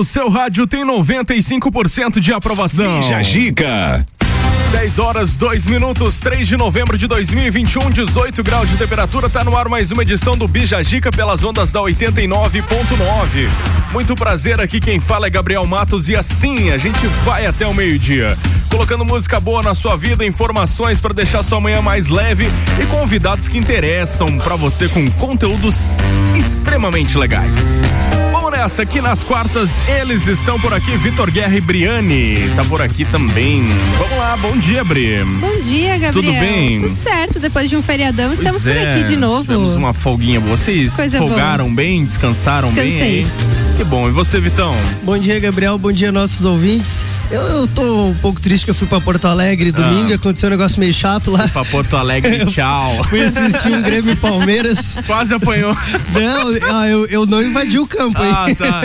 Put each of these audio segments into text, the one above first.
o seu rádio tem 95% de aprovação. Bija Gica. 10 horas, 2 minutos, 3 de novembro de 2021, 18 graus de temperatura. Tá no ar mais uma edição do Bija Gica pelas ondas da 89.9. Muito prazer aqui, quem fala é Gabriel Matos e assim a gente vai até o meio-dia. Colocando música boa na sua vida, informações para deixar sua manhã mais leve e convidados que interessam para você com conteúdos extremamente legais. Vamos nessa, aqui nas quartas eles estão por aqui, Vitor Guerra e Briane, tá por aqui também. Vamos lá, bom dia, Bri. Bom dia, Gabriel. Tudo bem? Tudo certo, depois de um feriadão, estamos Pois por é, aqui de novo. Tivemos uma folguinha. Vocês Coisa folgaram bem, descansaram bem Descansei. aí? Que bom. E você, Vitão? Bom dia, Gabriel. Bom dia, nossos ouvintes. Eu, eu tô um pouco triste que eu fui pra Porto Alegre domingo Ah. aconteceu um negócio meio chato lá. Pra Porto Alegre, tchau. Fui assistir um Grêmio Palmeiras. Quase apanhou. Não, ah, eu, eu não invadi o campo? Ah, tá.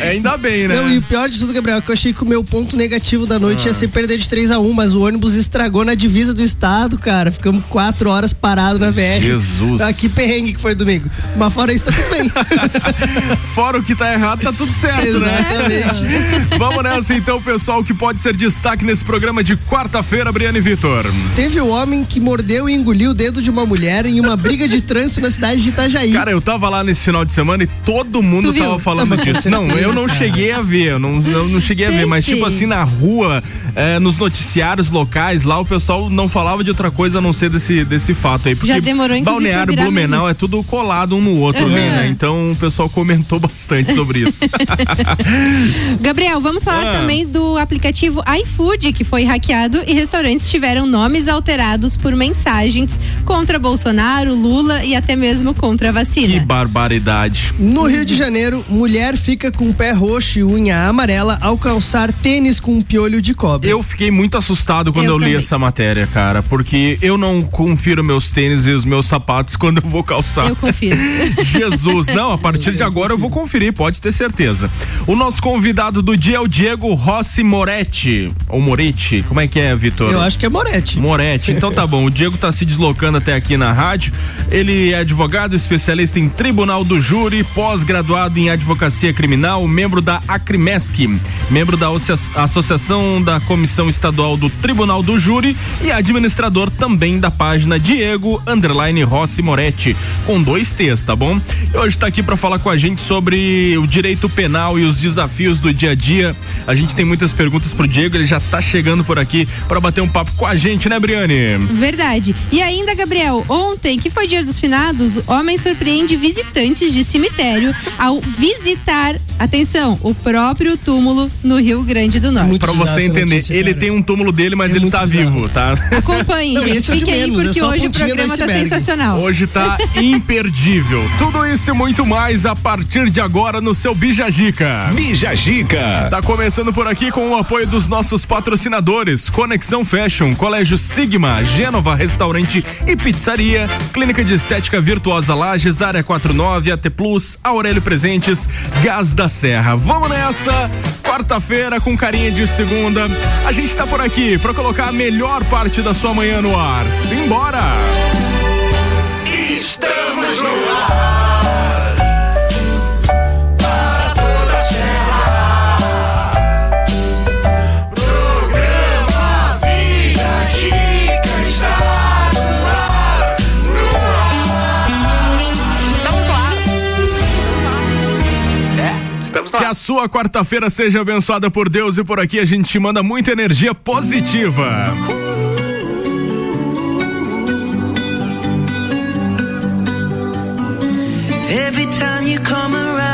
É, ainda bem, né? Não, e o pior de tudo, Gabriel, é que eu achei que o meu ponto negativo da noite Ah. ia ser perder de 3 a 1 mas o ônibus estragou na divisa do estado, cara. Ficamos quatro horas parados na VR. Jesus. Ah, que perrengue que foi domingo. Mas fora isso, tá tudo bem. Fora o que tá errado, tá tudo certo, né? Exatamente. Vamos nessa então, pessoal, que pode ser destaque nesse programa de quarta-feira, Briane e Vitor. Teve o homem que mordeu e engoliu o dedo de uma mulher em uma briga de trânsito na cidade de Itajaí. Cara, eu tava lá nesse final de semana e todo mundo tava falando disso. Não, eu não cheguei a ver, eu não, eu não cheguei a ver, mas tipo assim, na rua, eh, nos noticiários locais, lá o pessoal não falava de outra coisa a não ser desse, desse fato aí. Porque Já demorou, Balneário Blumenau é tudo colado um no outro ali, Uhum. né? Então o pessoal comentou bastante sobre isso. Gabriel, vamos falar Ah. também do aplicativo iFood, que foi hackeado e restaurantes tiveram nomes alterados por mensagens contra Bolsonaro, Lula e até mesmo contra a que vacina. barbaridade. No Rio de Janeiro, mulher fica com pé roxo e unha amarela ao calçar tênis com um piolho de cobra. Eu fiquei muito assustado quando eu, Eu li essa matéria, cara, porque eu não confiro meus tênis e os meus sapatos quando eu vou calçar. Eu confio. Jesus, não, a partir de agora eu vou conferir, pode ter certeza. O nosso convidado do dia é o Diego Rossi Moretti. Ou Moretti, como é que é, Vitor? Eu acho que é Moretti. Moretti, então tá bom. O Diego tá se deslocando até aqui na rádio. Ele é advogado, especialista em tribunal do júri, pós-graduado em advocacia criminal, membro da Acrimesc, membro da Associa- Associação da Comissão Estadual do Tribunal do Júri e administrador também da página Diego Underline Rossi Moretti, com dois T's, tá bom? E hoje tá aqui para falar com a gente sobre o direito penal e os desafios do dia a dia. A gente tem muitas perguntas pro Diego, ele já tá chegando por aqui para bater um papo com a gente, né, Briane? Verdade. E ainda, Gabriel, ontem, que foi dia dos finados, homem surpreende visitantes de cemitério ao visitar, atenção, o próprio túmulo no Rio Grande do Norte. Muito Pra bizarra você entender, notícia, ele tem um túmulo dele, mas É ele tá bizarro. vivo, tá? Acompanhe, Não, gente. é Fique aí menos, é porque a hoje o programa tá sensacional. Hoje tá imperdível. Tudo isso e muito mais a partir de agora no seu Bijagica. Bija Gica. Tá começando por aqui com o apoio dos nossos patrocinadores: Conexão Fashion, Colégio Sigma, Gênova Restaurante e Pizzaria, Clínica de Estética Virtuosa Lages, Área 49, AT Plus, Aurélio Presentes, Gás da Serra. Vamos nessa! Quarta-feira com carinha de segunda. A gente tá por aqui pra colocar a melhor parte da sua manhã no ar. Simbora! Que a sua quarta-feira seja abençoada por Deus e por aqui a gente te manda muita energia positiva. Every time you come around,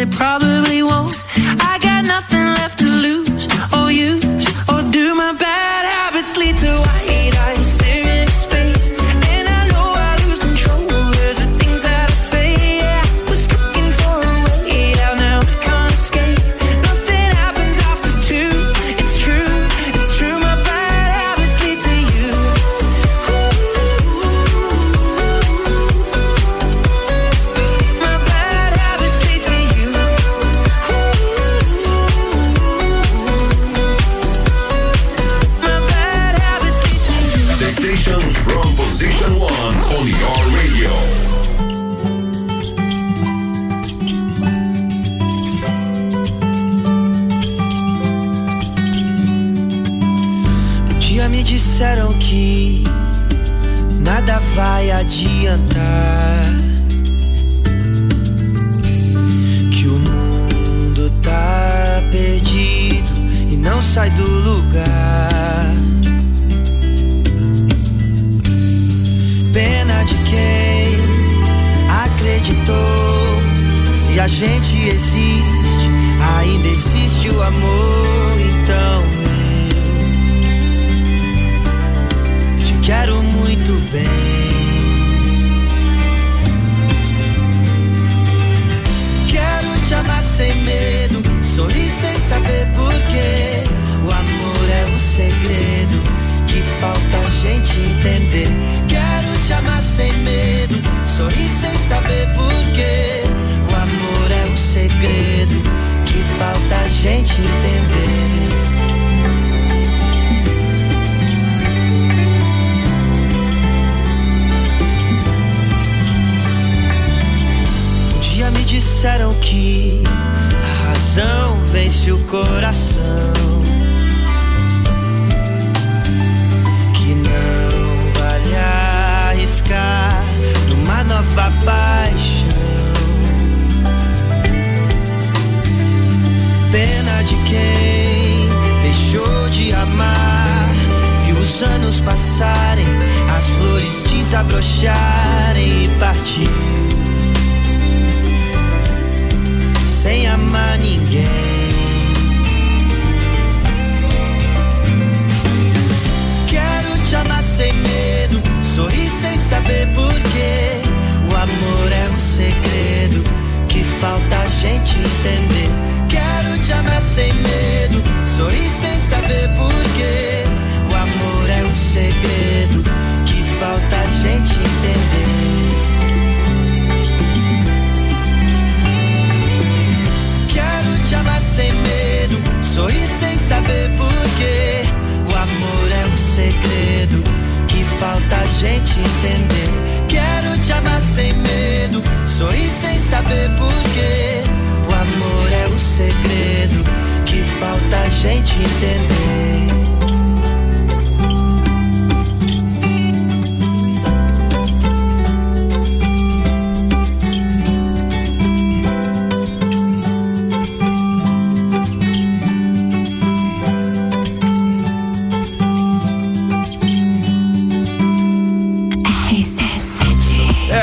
they probably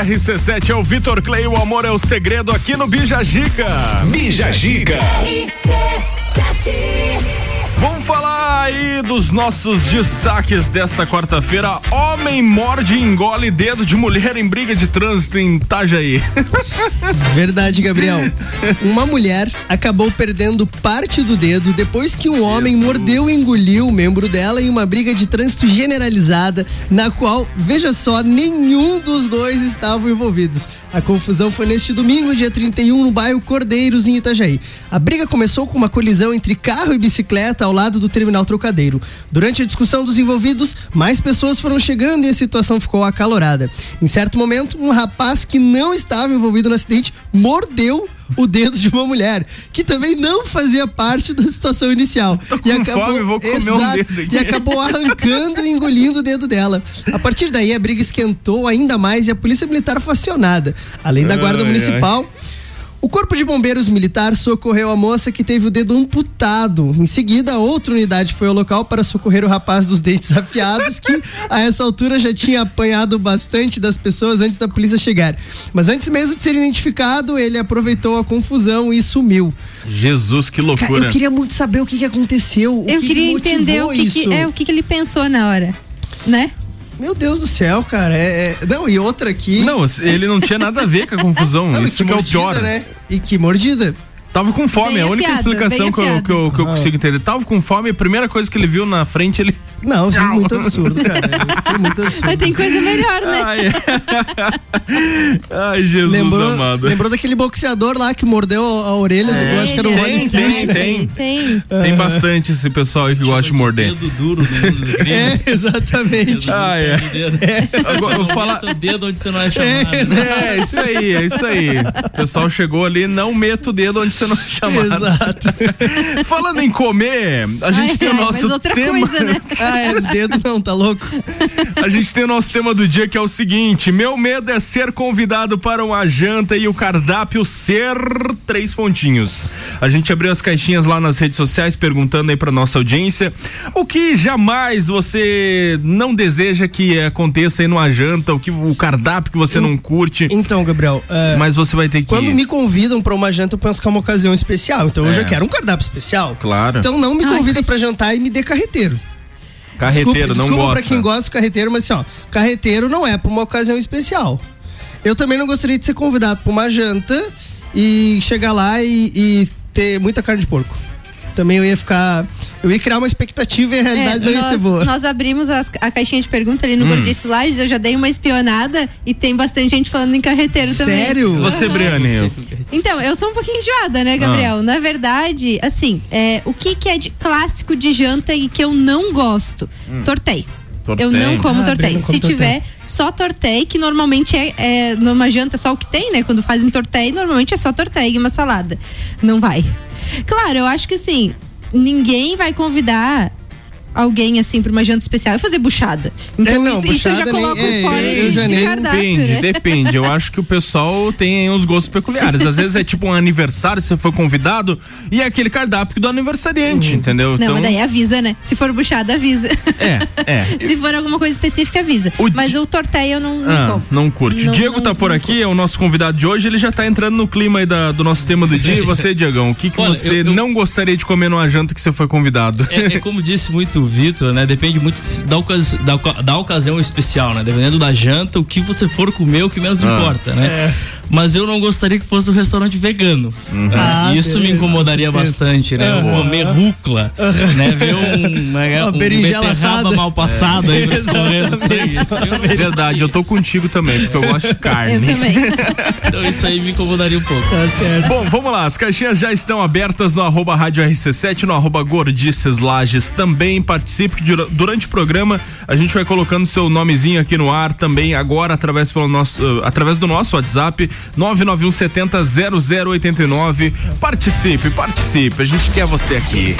RC7 é o Vitor Clay, o amor é o segredo aqui no Bija Gica. Bija Gica. Vamos falar aí dos nossos destaques dessa quarta-feira. Homem morde e engole dedo de mulher em briga de trânsito em Itajaí. Verdade, Gabriel. Uma mulher acabou perdendo parte do dedo depois que um homem Jesus. mordeu e engoliu o membro dela em uma briga de trânsito generalizada, na qual, veja só, nenhum dos dois estavam envolvidos. A confusão foi neste domingo, dia 31, no bairro Cordeiros, em Itajaí. A briga começou com uma colisão entre carro e bicicleta ao lado do terminal Durante a discussão dos envolvidos, mais pessoas foram chegando e a situação ficou acalorada. Em certo momento, um rapaz que não estava envolvido no acidente mordeu o dedo de uma mulher, que também não fazia parte da situação inicial. Tô com fome, vou comer um dedo aqui. E acabou arrancando e engolindo o dedo dela. A partir daí, a briga esquentou ainda mais e a polícia militar foi acionada. Além da guarda Ai, municipal, o Corpo de Bombeiros Militar socorreu a moça que teve o dedo amputado. Em seguida, outra unidade foi ao local para socorrer o rapaz dos dentes afiados, que a essa altura já tinha apanhado bastante das pessoas antes da polícia chegar. Mas antes mesmo de ser identificado, ele aproveitou a confusão e sumiu. Jesus, que Cara, loucura. eu queria muito saber o que, que aconteceu. o Eu que queria que entender o que, que- é, o que, que ele pensou na hora, né? Meu Deus do céu, cara. É, é- Não, e outra aqui. Não, ele não tinha nada a ver com a confusão. Não, Isso que, é o mordida, pior. né? E que mordida. Tava com fome, Bem é a única afiado, explicação que eu, que, eu, que eu Ah. consigo entender. Tava com fome, a primeira coisa que ele viu na frente, ele. Não, isso é muito absurdo, cara. Isso é muito absurdo. Mas tem coisa melhor, né? Ai, Ai Jesus Lembrou, amado. lembrou daquele boxeador lá que mordeu a orelha do. É, Acho que era o ele, Tem, Rony tem, Fleet. tem. Tem. Tem bastante esse pessoal aí que gosta de morder. Dedo duro dentro do crime. É, exatamente. Ah, é. Dedo. Agora, eu falar. Meta o dedo onde você não é chamado. É, né? É, isso aí, é isso aí. O pessoal chegou ali, não meta o dedo onde você não é chamado. Exato. Falando em comer, a gente Ai, tem o ai, nosso mas outra tema. coisa, né? Ah, é, dedo não, tá louco? A gente tem o nosso tema do dia que é o seguinte: meu medo é ser convidado para uma janta e o cardápio ser três pontinhos. A gente abriu as caixinhas lá nas redes sociais perguntando aí para nossa audiência o que jamais você não deseja que aconteça aí numa janta, o que o cardápio que você não curte, Então, Gabriel, é, mas você vai ter que quando me convidam pra uma janta, eu penso que é uma ocasião especial. Então eu É. já quero um cardápio especial. Claro. Então não me Ai. convidem pra jantar e me dê carreteiro. Carreteiro, desculpa, não desculpa gosta. pra quem gosta do carreteiro, mas assim, ó, carreteiro não é pra uma ocasião especial. Eu também não gostaria de ser convidado pra uma janta e chegar lá e, e ter muita carne de porco. Também eu ia ficar. Eu ia criar uma expectativa e a realidade não ia ser É, nós, boa. nós abrimos as- a caixinha de pergunta ali no Hum. Gordice Lages, eu já dei uma espionada e tem bastante gente falando em carreteiro também. Sério? Você, Aham. Briane, Então, eu sou um pouquinho enjoada, né, Gabriel? Ah. Na verdade, assim, é, o que, que é de clássico de janta e que eu não gosto? Tortei. Tortei. Eu não como Ah, tortei. Se tiver tortei. só tortei, que normalmente é, é numa janta só o que tem, né? Quando fazem tortei, normalmente é só tortei e uma salada. Não vai. Claro, eu acho que assim, ninguém vai convidar alguém assim pra uma janta especial e fazer buchada. Então É, não, isso, isso eu já buchada nem- coloco é, fora eu de, já de nem- cardápio, Depende, né? depende. Eu acho que o pessoal tem uns gostos peculiares. Às vezes é tipo um aniversário, você foi convidado e é aquele cardápio do aniversariante, entendeu? Não, mas daí avisa, né? Se for buchada, avisa. É, é. Se for alguma coisa específica, avisa. O Mas di- o torteio eu não, não Ah, não curte. Não- o Diego não- tá por não aqui, é o nosso convidado de hoje. Ele já tá entrando no clima aí da- do nosso tema do dia. E você, Diegão, o que, que Olha, você eu- eu- não gostaria de comer numa janta que você foi convidado? É, é como disse muito o Vitor, né? Depende muito da, ocasi da, da ocasião especial, né? Dependendo da janta, o que você for comer, o que menos Ah. importa, né? Mas eu não gostaria que fosse um restaurante vegano. né? Ah, Isso me beleza, incomodaria com certeza. bastante, né? Eu Aham. Comer rúcula, né? Ver um, né, Uma um berinjela assada. mal passado aí pra escorrer no sangue. Isso, eu Verdade, eu tô contigo também, porque eu gosto de Eu carne. também. então isso aí me incomodaria um pouco. Tá certo. Bom, vamos lá. As caixinhas já estão abertas no arroba rádio RC7, no arroba Gordices Lages. Também participe que dura- durante o programa. A gente vai colocando seu nomezinho aqui no ar também agora através, pelo nosso, uh, através do nosso WhatsApp 991 70 0089. Participe, participe. A gente quer você aqui.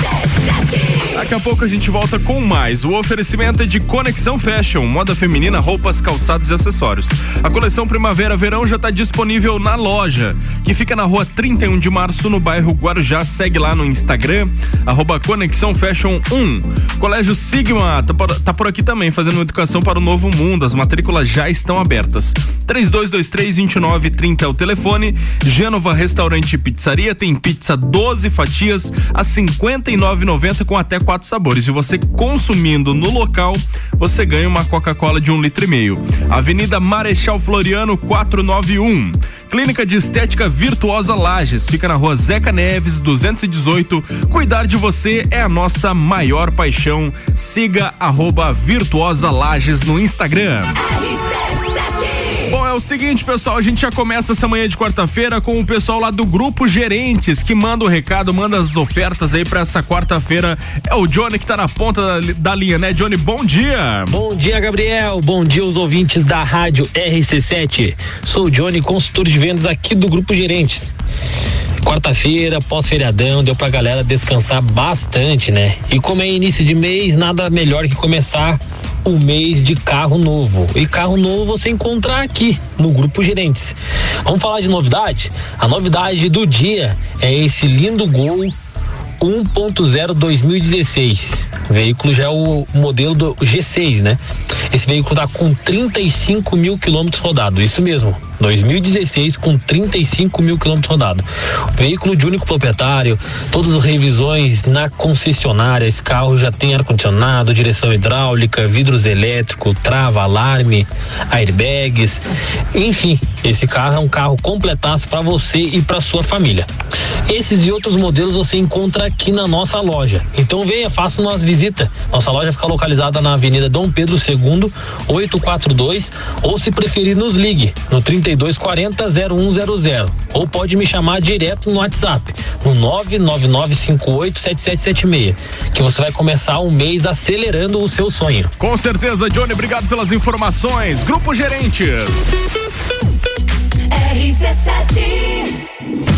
Daqui a pouco a gente volta com mais. O oferecimento é de Conexão Fashion, moda feminina, roupas, calçados e acessórios. A coleção Primavera-Verão já está disponível na loja, que fica na rua 31 de março, no bairro Guarujá. Segue lá no Instagram, arroba Conexão Fashion 1. Colégio Sigma tá por, tá por aqui também, fazendo educação para o novo mundo. As matrículas já estão abertas. 3223-2930 é o telefone. Gênova Restaurante e Pizzaria tem pizza 12 fatias a 59,90 com até quatro sabores. E você consumindo no local, você ganha uma Coca-Cola de um litro e meio. Avenida Marechal Floriano 491. Clínica de Estética Virtuosa Lages. Fica na rua Zeca Neves 218. Cuidar de você é a nossa maior paixão. Siga arroba Virtuosa Lages no Instagram. É o seguinte, pessoal, a gente já começa essa manhã de quarta-feira com o pessoal lá do Grupo Gerentes, que manda o recado, manda as ofertas aí pra essa quarta-feira. É o Johnny que tá na ponta da, da linha, né, Johnny? Bom dia! Bom dia, Gabriel. Bom dia aos ouvintes da Rádio RC7. Sou o Johnny, consultor de vendas aqui do Grupo Gerentes. Quarta-feira, pós-feriadão, deu pra galera descansar bastante, né? E como é início de mês, nada melhor que começar o mês de carro novo. E carro novo você encontra aqui no Grupo Gerentes. Vamos falar de novidade? A novidade do dia é esse lindo Gol 1.0 2016. O veículo já é o modelo do G6, né? Esse veículo tá com 35 mil quilômetros rodados, isso mesmo. 2016 com 35 mil quilômetros rodados. Veículo de único proprietário, todas as revisões na concessionária. Esse carro já tem ar-condicionado, direção hidráulica, vidros elétricos, trava, alarme, airbags. Enfim, esse carro é um carro completaço para você e para sua família. Esses e outros modelos você encontra aqui na nossa loja. Então venha, faça uma visita. Nossa loja fica localizada na Avenida Dom Pedro II, 842, ou se preferir nos ligue no 3240 0100 ou pode me chamar direto no WhatsApp no 999587776, que você vai começar um mês acelerando o seu sonho. Com certeza, Johnny, obrigado pelas informações. Grupo Gerentes. RC7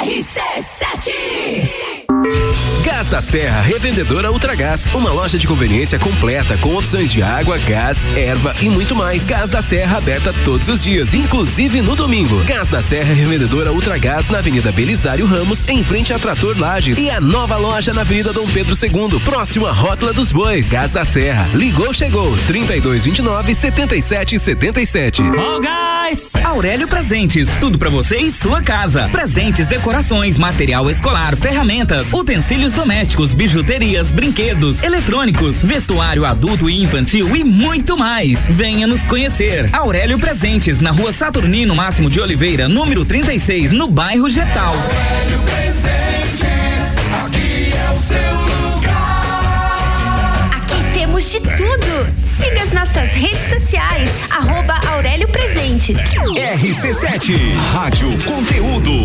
RC7 Gás da Serra, revendedora Ultragás, uma loja de conveniência completa com opções de água, gás, erva e muito mais. Gás da Serra aberta todos os dias, inclusive no domingo. Gás da Serra, revendedora Ultragás na Avenida Belisário Ramos, em frente a Trator Lages e a nova loja na Avenida Dom Pedro II, próximo à Rótula dos Bois. Gás da Serra, ligou, chegou, 3229 7777. Oh, guys! Aurélio Presentes, tudo para você e sua casa. Presentes, decorações, material escolar, ferramentas, utensílios domésticos, bijuterias, brinquedos, eletrônicos, vestuário adulto e infantil e muito mais. Venha nos conhecer. Aurélio Presentes, na rua Saturnino Máximo de Oliveira, número 36, no bairro Getal. Aurélio Presentes, aqui é o seu lugar. Aqui temos de tudo. Siga as nossas redes sociais, arroba Aurélio Presentes. RC7, Rádio Conteúdo.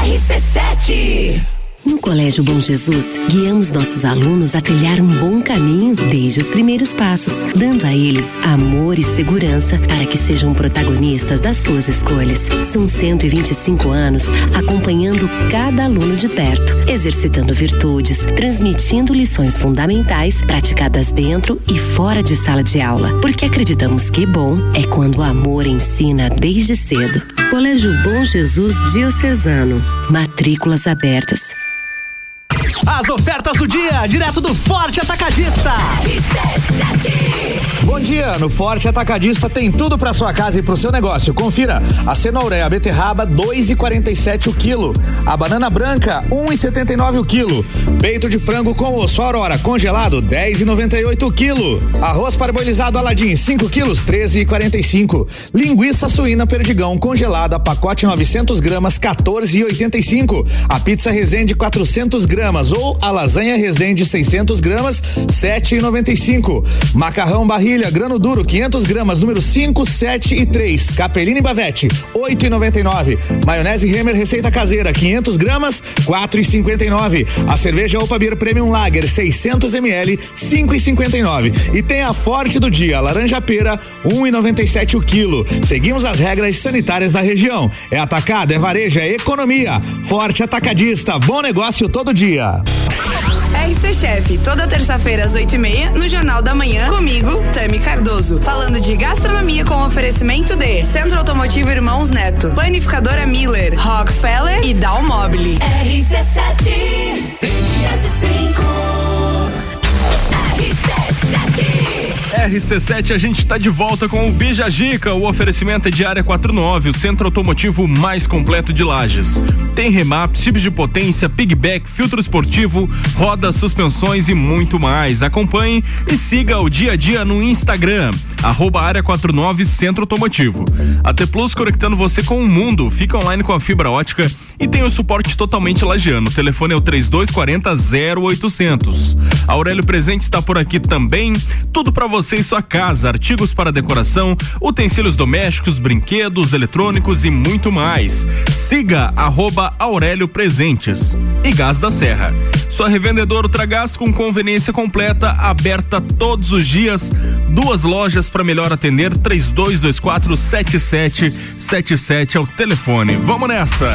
RC7 no Colégio Bom Jesus, guiamos nossos alunos a trilhar um bom caminho desde os primeiros passos, dando a eles amor e segurança para que sejam protagonistas das suas escolhas. São 125 anos acompanhando cada aluno de perto, exercitando virtudes, transmitindo lições fundamentais praticadas dentro e fora de sala de aula, porque acreditamos que bom é quando o amor ensina desde cedo. Colégio Bom Jesus Diocesano. Matrículas abertas. As ofertas do dia, direto do Forte Atacadista. Bom dia, no Forte Atacadista tem tudo para sua casa e pro seu negócio. Confira: a cenoura a beterraba 2,47 o quilo, a banana branca 1,79 o quilo, peito de frango com osso aurora congelado 10,98 o quilo, arroz parbolizado Aladim 5 quilos 13,45, linguiça suína perdigão congelada pacote 900 gramas 14,85, a pizza Resende 400 gramas ou a lasanha Resende 600 gramas 7,95, macarrão barriga Ervilha, grano duro, 500 gramas, número 5, 7 e 3. Capelini Bavete, 8 e 99. Maionese Remer, receita caseira, 500 gramas, 4 e 59. A cerveja Opa Beer Premium Lager, 600 ml, 5 e 59. E tem a forte do dia, laranja pera, 1 e 97 o quilo. Seguimos as regras sanitárias da região. É atacado, é varejo, é economia. Forte atacadista, bom negócio todo dia. RC Chef, toda terça-feira às 8 e meia, no Jornal da Manhã, comigo, Tami Cardoso. Falando de gastronomia com oferecimento de Centro Automotivo Irmãos Neto, Planificadora Miller, Rockefeller e Dalmobile. RC7 RC5 RC7, a gente está de volta com o Bija Gica. O oferecimento é de área 49, o centro automotivo mais completo de Lages. Tem remap, chips de potência, pigback, filtro esportivo, rodas, suspensões e muito mais. Acompanhe e siga o dia a dia no Instagram, arroba área 49 Centro Automotivo. A T Plus conectando você com o mundo. Fica online com a fibra ótica e tem o suporte totalmente lagiano. O telefone é o 3240 0800. Aurélio Presente está por aqui também. Tudo para você e sua casa, artigos para decoração, utensílios domésticos, brinquedos, eletrônicos e muito mais. Siga arroba Aurélio Presentes. E Gás da Serra. Sua revendedora Ultragás com conveniência completa, aberta todos os dias. Duas lojas para melhor atender, 3224 7777 é o telefone. Vamos nessa!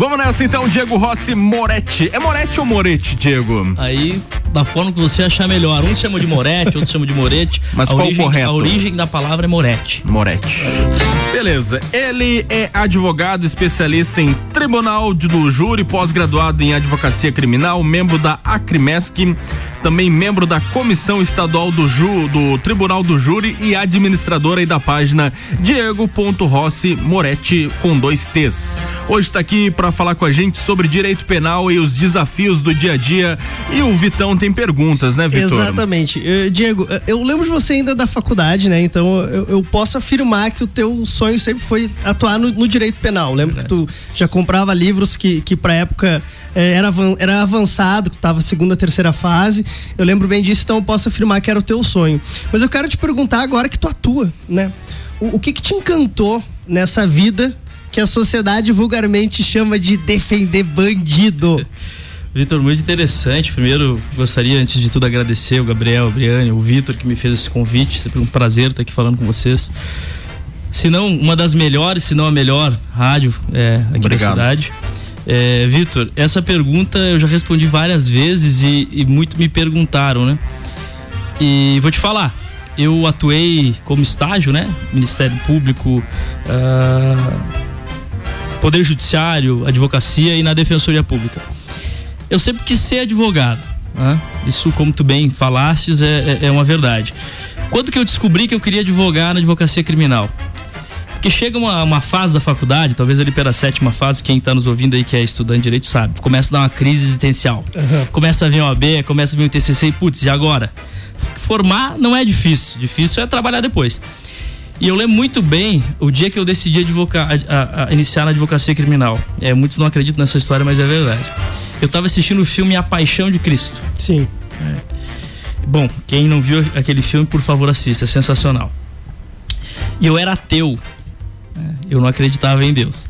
Vamos nessa então, Diego Rossi Moretti. É Moretti ou Moretti, Diego? Aí, da forma que você achar melhor. Uns chamam de Moretti, outros chamam de Moretti. Mas a qual o origem, correto? A origem da palavra é Moretti. Moretti. Beleza. Ele é advogado especialista em tribunal do júri, pós-graduado em advocacia criminal, membro da Acrimesc, também membro da Comissão Estadual do, Ju, do Tribunal do Júri e administrador aí da página Diego.Rossi Moretti com dois T's. Hoje está aqui para falar com a gente sobre direito penal e os desafios do dia a dia. E o Vitão tem perguntas, né, Vitor? Exatamente. Eh, Diego, eh, eu lembro de você ainda da faculdade, né? Então eu, eu posso afirmar que o teu sonho sempre foi atuar no, no direito penal. Lembro que tu já comprava livros que, que pra época eh, era, era avançado, que tava segunda, terceira fase. Eu lembro bem disso, então eu posso afirmar que era o teu sonho. Mas eu quero te perguntar agora que tu atua, né? O, o que que te encantou nessa vida que a sociedade vulgarmente chama de defender bandido? Vitor, muito interessante. Primeiro, gostaria, antes de tudo, agradecer o Gabriel, o Briane, o Vitor que me fez esse convite. Sempre um prazer estar aqui falando com vocês. Se não, uma das melhores, se não a melhor rádio é, aqui Obrigado. da cidade. É, Vitor, essa pergunta eu já respondi várias vezes e, e muito me perguntaram, né? E vou te falar, eu atuei como estágio, né? Ministério Público, ah, Poder Judiciário, Advocacia e na Defensoria Pública. Eu sempre quis ser advogado. né? Isso, como tu bem falastes, é, é, é uma verdade. Quando que eu descobri que eu queria advogar na advocacia criminal? Porque chega uma, uma fase da faculdade, talvez ali pela sétima fase, quem está nos ouvindo aí que é estudante de direito sabe, começa a dar uma crise existencial. Começa a vir o AB, começa a vir o TCC e putz, e agora? Formar não é difícil, difícil é trabalhar depois. E eu lembro muito bem o dia que eu decidi advocar, a, a- a iniciar na advocacia criminal. É, muitos não acreditam nessa história, mas é verdade. Eu estava assistindo o filme A Paixão de Cristo. Sim. Bom, quem não viu aquele filme, por favor, assista, é sensacional. E eu era ateu. né? Eu não acreditava em Deus.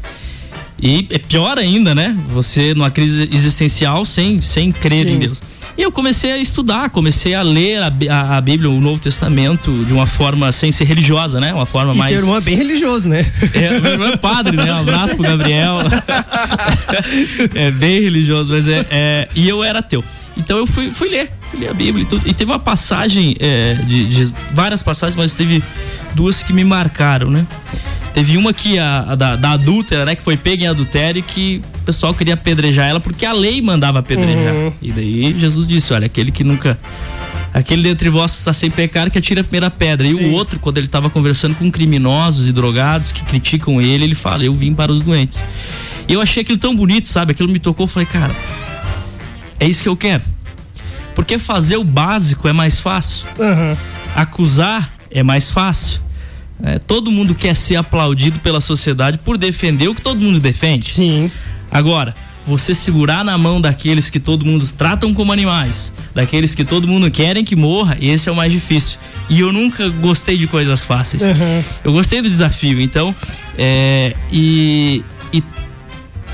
E é pior ainda, né? Você numa crise existencial sem, sem crer Sim. em Deus. E eu comecei a estudar, comecei a ler a, a- a Bíblia, o Novo Testamento, de uma forma sem ser religiosa, né? Uma forma E mais. teu irmão é bem religioso, né? É, meu irmão é padre, né? Um abraço pro Gabriel. é bem religioso, mas é, é- E eu era ateu. Então eu fui, fui ler, fui ler a Bíblia e tudo. E teve uma passagem, é, de, de- várias passagens, mas teve duas que me marcaram, né? Teve uma que a, a da, da adúltera, né? Que foi pega em adultério e que o pessoal queria apedrejar ela porque a lei mandava apedrejar. Uhum. E daí Jesus disse: olha, aquele que nunca. Aquele dentre vós que está sem pecado que atira a primeira pedra. E o outro, quando ele estava conversando com criminosos e drogados que criticam ele, ele fala: Eu vim para os doentes. E eu achei aquilo tão bonito, sabe? Aquilo me tocou. Eu falei, cara, é isso que eu quero. Porque fazer o básico é mais fácil. Acusar é mais fácil. É, todo mundo quer ser aplaudido pela sociedade por defender o que todo mundo defende. Sim. Agora, você segurar na mão daqueles que todo mundo tratam como animais, daqueles que todo mundo querem que morra, esse é o mais difícil. E eu nunca gostei de coisas fáceis. Uhum. Eu gostei do desafio, então, é, e, e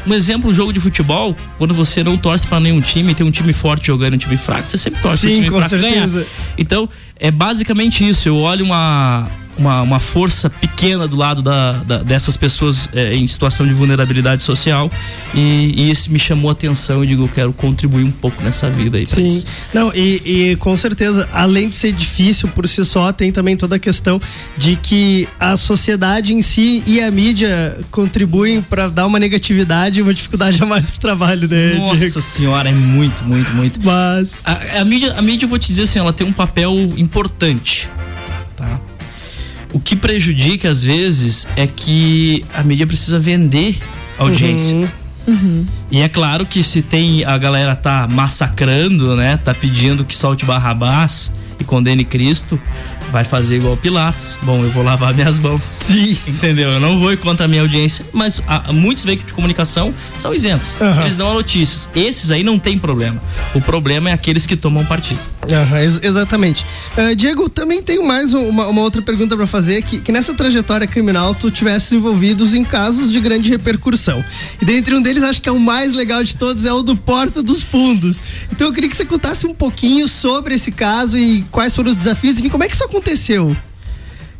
um exemplo, um jogo de futebol, quando você não torce pra nenhum time, tem um time forte jogando um time fraco, você sempre torce Sim, pro time com fraco certeza. ganhar. Então, é basicamente isso. Eu olho uma, uma, uma força pequena do lado da, da- dessas pessoas é, em situação de vulnerabilidade social e, e isso me chamou a atenção e digo, eu quero contribuir um pouco nessa vida aí Sim. Não, e, e com certeza, além de ser difícil por si só, tem também toda a questão de que a sociedade em si e a mídia contribuem para dar uma negatividade e uma dificuldade a mais pro trabalho, né? Nossa Diego? senhora, é muito, muito, muito. Mas. A, a mídia, a mídia, eu vou te dizer assim, ela tem um papel importante. Tá? O que prejudica, às vezes, é que a mídia precisa vender audiência. Uhum. E é claro que se tem a galera tá massacrando, né? Tá pedindo que solte Barrabás e condene Cristo, vai fazer igual Pilatos. Bom, eu vou lavar minhas mãos. Sim. Entendeu? Eu não vou ir contra a minha audiência, mas ah, muitos veículos de comunicação são isentos. Aham. Eles dão a notícias. Esses aí não tem problema. O problema é aqueles que tomam partido. Aham, ex- exatamente. Eh, Diego, também tenho mais um- uma, uma outra pergunta para fazer, que, que nessa trajetória criminal tu tivesse envolvidos em casos de grande repercussão. E dentre um deles, acho que é o mais legal de todos, é o do Porta dos Fundos. Então eu queria que você contasse um pouquinho sobre esse caso e quais foram os desafios, enfim, como é que isso aconteceu?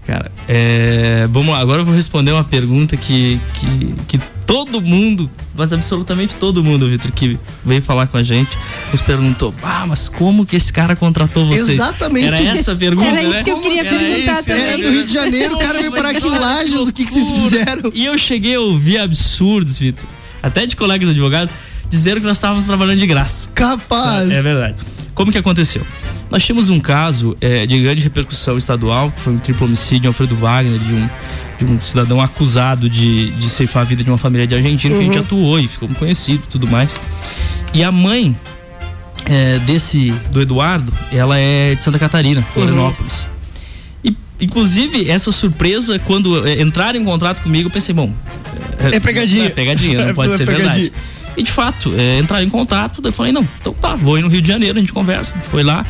Cara, é, vamos lá, agora eu vou responder uma pergunta que, que, que todo mundo, mas absolutamente todo mundo, Vitor, que veio falar com a gente, nos perguntou: Ah, mas como que esse cara contratou vocês? Exatamente. Era essa a pergunta, Era isso né? que eu queria Era perguntar né? também. É, no Rio de Janeiro, o cara veio parar aqui em Lages, o que, que vocês fizeram? E eu cheguei a ouvir absurdos, Vitor, até de colegas advogados, dizendo que nós estávamos trabalhando de graça. Capaz. É verdade. Como que aconteceu? Nós tínhamos um caso eh, de grande repercussão estadual, que foi um triplo homicídio Alfredo Wagner, de um, de um cidadão acusado de, de ceifar a vida de uma família de argentino, que a gente Uhum. atuou e ficou conhecido e tudo mais. E a mãe eh, desse, do Eduardo, ela é de Santa Catarina, Florianópolis. E, inclusive, essa surpresa, quando eh, entraram em contrato comigo, eu pensei, bom. É pegadinha. É pegadinha, não pode É ser pegadinha. verdade. E de fato, é, entraram em contato, daí eu falei, não, então tá, vou ir no Rio de Janeiro, a gente conversa. A gente foi lá,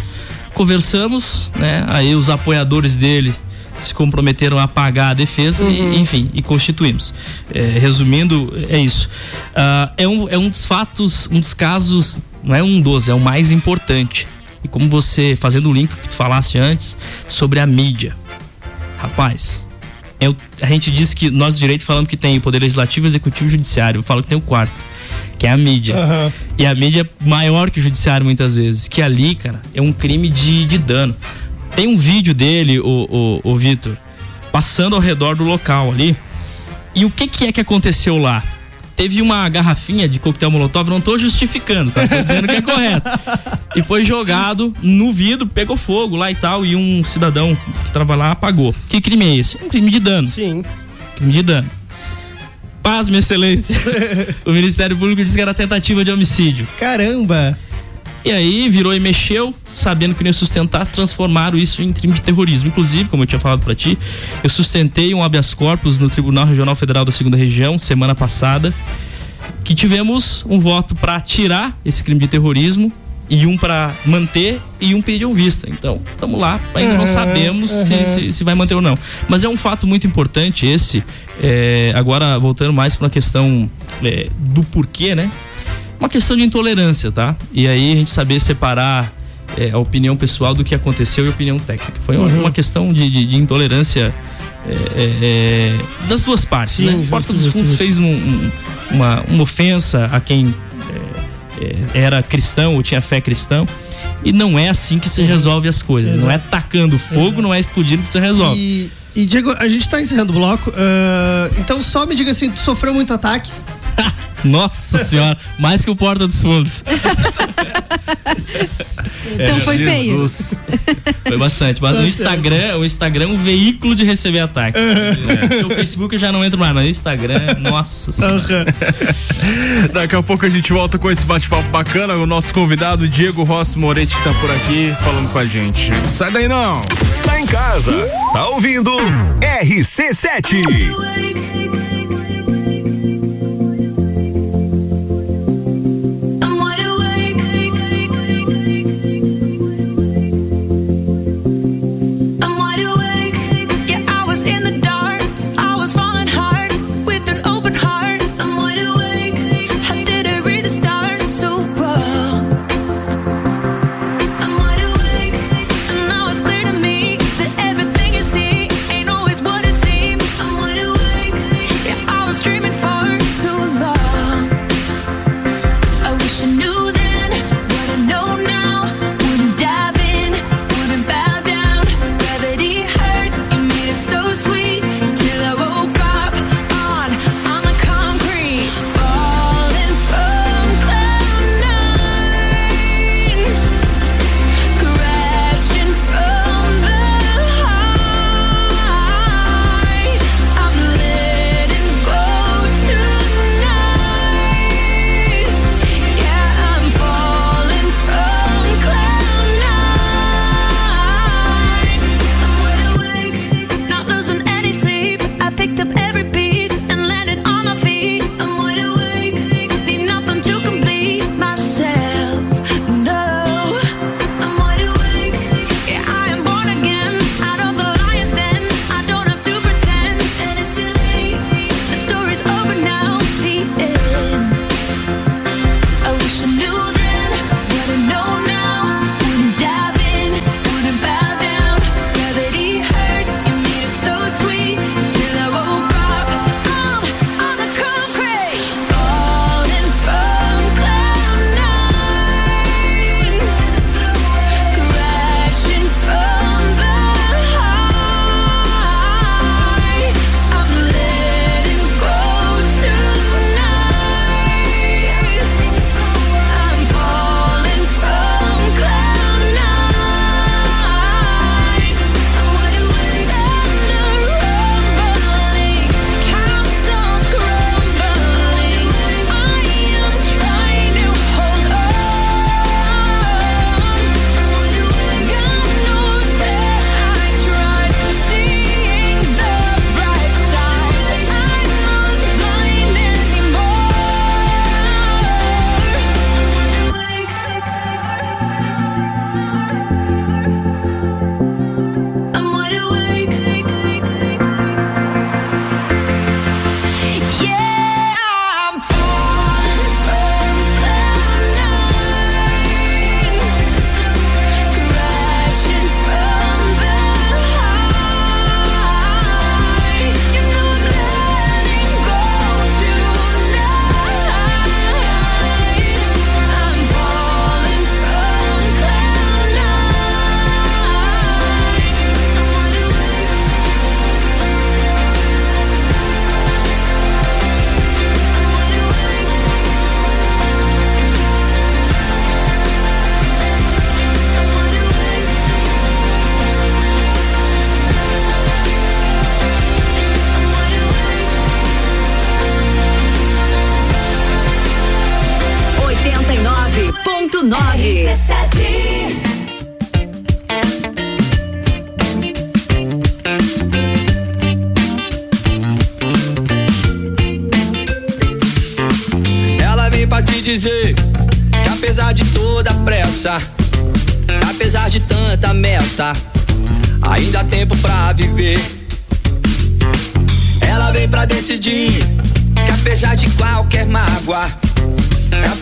conversamos, né? Aí os apoiadores dele se comprometeram a pagar a defesa Uhum. e, enfim, e constituímos. É, resumindo, é isso. Ah, é, um, é um dos fatos, um dos casos, não é um dos, é o mais importante. E como você, fazendo o link que tu falaste antes, sobre a mídia. Rapaz, é o- a gente diz que nós direito falamos que tem o poder legislativo, executivo e judiciário. Eu falo que tem o quarto, que é a mídia. Aham. E a mídia é maior que o judiciário muitas vezes. Que ali, cara, é um crime de, de dano. Tem um vídeo dele, o, o, o Vitor, passando ao redor do local ali. E o que, que é que aconteceu lá? Teve uma garrafinha de coquetel molotov, não tô justificando, tá? Tô dizendo que é correto. E foi jogado no vidro, pegou fogo lá e tal, e um cidadão que tava lá apagou. Que crime é esse? Um crime de dano. Sim. Crime de dano. Paz, minha excelência. o Ministério Público disse que era tentativa de homicídio. Caramba! E aí virou e mexeu, sabendo que não ia sustentar, transformaram isso em crime de terrorismo. Inclusive, como eu tinha falado pra ti, eu sustentei um habeas corpus no Tribunal Regional Federal da Segunda Região semana passada, que tivemos um voto pra tirar esse crime de terrorismo e um pra manter e um pediu vista. Então, estamos lá, ainda não Aham, sabemos se- aham. se, se vai manter ou não. Mas é um fato muito importante esse. é, agora, voltando mais para uma questão é, do porquê, né? Uma questão de intolerância, tá? E aí a gente saber separar é, a opinião pessoal do que aconteceu e a opinião técnica. Foi uma, Uhum. uma questão de, de- de intolerância é, é, das duas partes, Sim, né? justo, Porta dos justo, Fundos justo. fez um- um- uma, uma ofensa a quem era cristão ou tinha fé cristã. E não é assim que se resolve as coisas. Não é tacando fogo, não é explodindo que se resolve. E, e Diego, a gente tá encerrando o bloco. ah, então só me diga assim, tu sofreu muito ataque? Nossa senhora, mais que o Porta dos Fundos. Então foi feio. Foi bastante. Mas Tá no certo. Instagram, o Instagram é um veículo de receber ataque. Porque o Facebook eu já não entro mais, mas no Instagram, nossa senhora. Daqui a pouco a gente volta com esse bate-papo bacana. O nosso convidado, Diego Rossi Moretti, que tá por aqui falando com a gente. Sai daí não! Tá em casa, tá ouvindo RC7.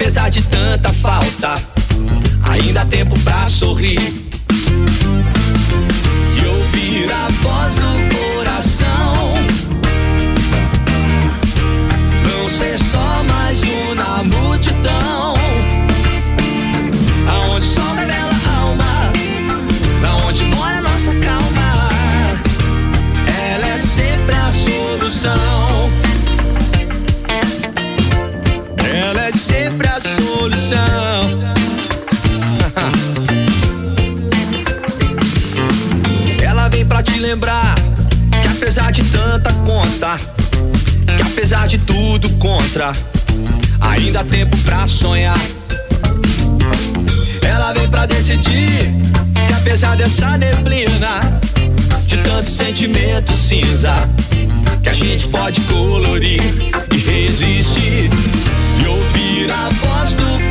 Apesar de tanta falta, ainda há tempo pra sorrir. E ouvir a voz do coração. Apesar de tanta conta, que apesar de tudo contra, ainda há tempo pra sonhar. Ela vem pra decidir que apesar dessa neblina, de tanto sentimento cinza, que a gente pode colorir e resistir e ouvir a voz do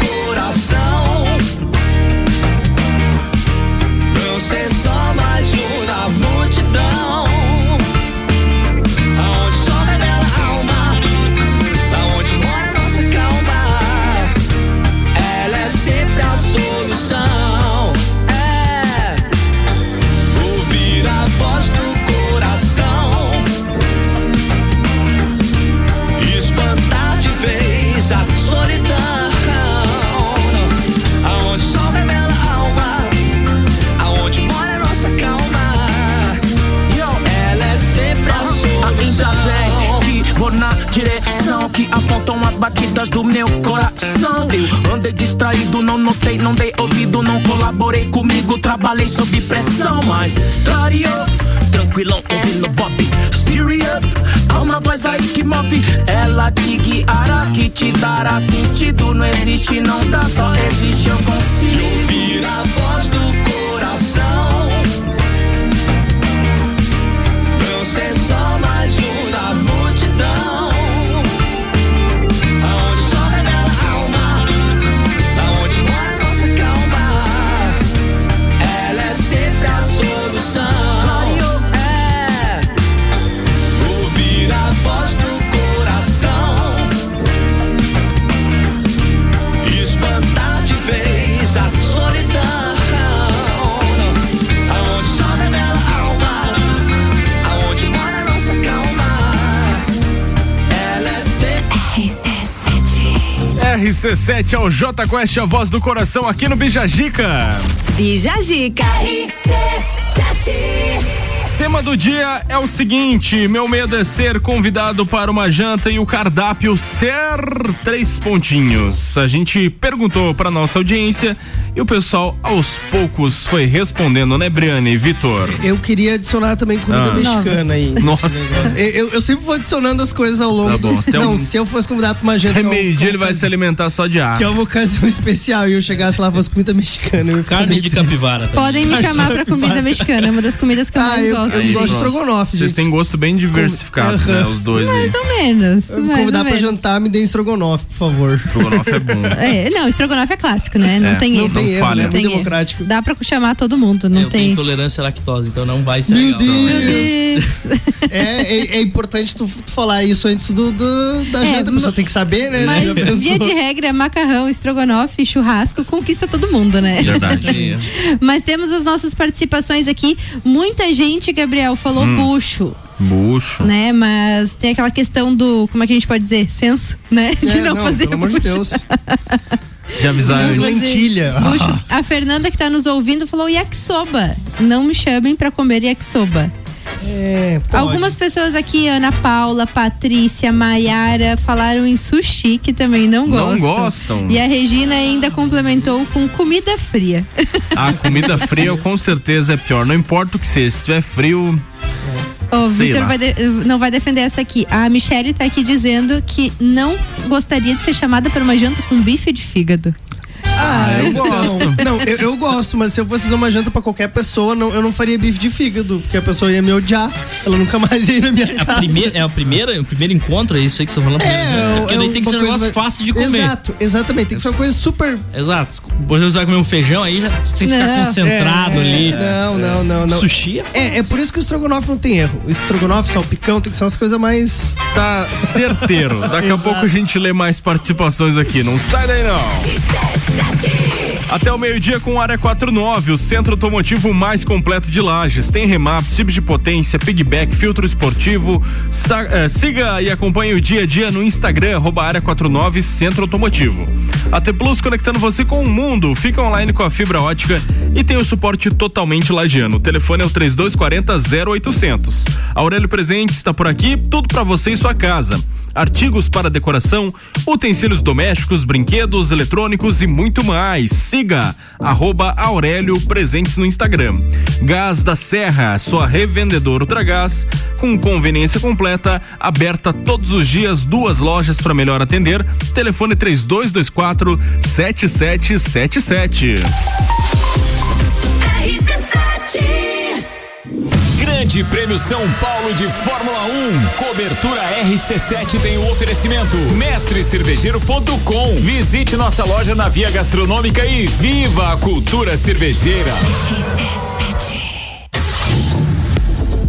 apontam as batidas do meu coração. Eu andei distraído, não notei, não dei ouvido, não colaborei comigo, trabalhei sob pressão, mas clareou, tranquilão, ouvindo Bob. Steer up, há uma voz aí que move, ela te guiará, que te dará sentido. Não existe, não dá, só existe, eu consigo. Ouvir a voz do RC7 é o J Quest, a voz do coração aqui no Bijagica. Bijagica. Tema do dia é o seguinte: meu medo é ser convidado para uma janta e o cardápio ser três pontinhos. A gente perguntou para nossa audiência e o pessoal aos poucos foi respondendo, né, Briane e Vitor? Eu queria adicionar também comida Ah. mexicana aí. Nossa. Eu, eu- eu sempre vou adicionando as coisas ao longo Tá bom, do. Não, um- se eu fosse convidado pra uma janta. Até é meio-dia ele vai se alimentar só de ar. Que é uma ocasião especial e eu chegasse lá e fosse comida mexicana. eu Carne de capivara. também. Podem me chamar pra comida mexicana, é uma das comidas que eu Ah, mais eu- gosto. eu Aí, gosto de estrogonofe, Vocês têm gosto bem diversificado, né? Os dois aí. Mais ou menos. Eu me mais convidar ou pra menos. jantar, me dê estrogonofe, por favor. Estrogonofe é bom. É, não, estrogonofe é clássico, né? Não É, tem erro. Tem erro, Não né? tem democrático. Dá pra chamar todo mundo, não eu tenho tem. intolerância à lactose, então não vai ser Meu legal. Deus. Meu Deus. É, é, é importante tu, tu falar isso antes do, do- da É, janta, a pessoa tem que saber, né? Mas, via de regra, macarrão, estrogonofe, churrasco conquista todo mundo, né? Verdade. Mas temos as nossas participações aqui. Muita gente, Gabriel, falou Hum. bucho, Bucho. né? Mas tem aquela questão do, como é que a gente pode dizer? Senso, né? De É, não, não, fazer pelo amor de bucho. Deus. De fazer Lentilha. Ah. A Fernanda que tá nos ouvindo falou yakisoba. Não me chamem pra comer yakisoba. É. Algumas pessoas aqui, Ana Paula, Patrícia, Maiara, falaram em sushi, que também não gostam. Não gostam. E a Regina ainda complementou com comida fria. A comida fria com certeza é pior. Não importa o que seja, se estiver frio. O Vitor não vai defender essa aqui. A Michelle tá aqui dizendo que não gostaria de ser chamada para uma janta com bife de fígado. Ah, eu gosto. Não, eu, eu gosto, mas se eu fosse fazer uma janta pra qualquer pessoa, não, eu não faria bife de fígado, porque a pessoa ia me odiar. Ela nunca mais ia ir na minha A casa. primeira, é a primeira, o primeiro encontro, é isso aí que você tá falando? É, porque é daí tem que ser um negócio fácil de comer. Exato, exatamente. Tem que ser uma coisa super. Exato. Você vai comer um feijão aí, já tem que ficar concentrado É, ali. Não, não, não, não. Sushi é É, é por isso que o estrogonofe não tem erro. O estrogonofe, salpicão, tem que ser umas coisas mais. Tá certeiro. Daqui a pouco a gente lê mais participações aqui. Não sai daí não. Até o meio-dia com Área 49, o centro automotivo mais completo de Lages. Tem remap, chips de potência, pigback, filtro esportivo. Sa- eh, siga e acompanhe o dia a dia no Instagram, arroba Área 49 Centro Automotivo. A T Plus conectando você com o mundo. Fica online com a fibra ótica e tem o suporte totalmente lagiano. O telefone é o 3240 0800. Aurélio Presente está por aqui, tudo para você e sua casa. Artigos para decoração, utensílios domésticos, brinquedos, eletrônicos e muito mais. Siga arroba Aurélio Presentes no Instagram. Gás da Serra, sua revendedora Ultragás, com conveniência completa, aberta todos os dias, duas lojas para melhor atender. Telefone 3224 7777. Grande Prêmio São Paulo de Fórmula 1. Cobertura RC7 tem o oferecimento. Mestrecervejeiro.com. Visite nossa loja na Via Gastronômica e viva a cultura cervejeira.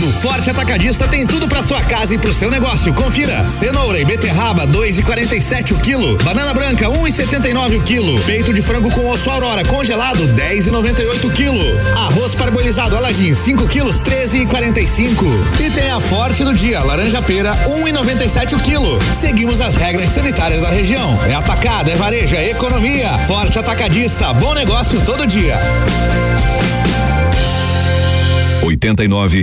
No Forte Atacadista tem tudo pra sua casa e pro seu negócio. Confira: cenoura e beterraba 2,47 o quilo, banana branca 1,79 o quilo, peito de frango com osso aurora congelado 10,98 o quilo, arroz parbolizado Aladim 5 quilos 13,45 e tem a Forte do dia laranja pera 1,97 o quilo. Seguimos as regras sanitárias da região. É atacado, é varejo, é economia. Forte Atacadista, bom negócio todo dia. 89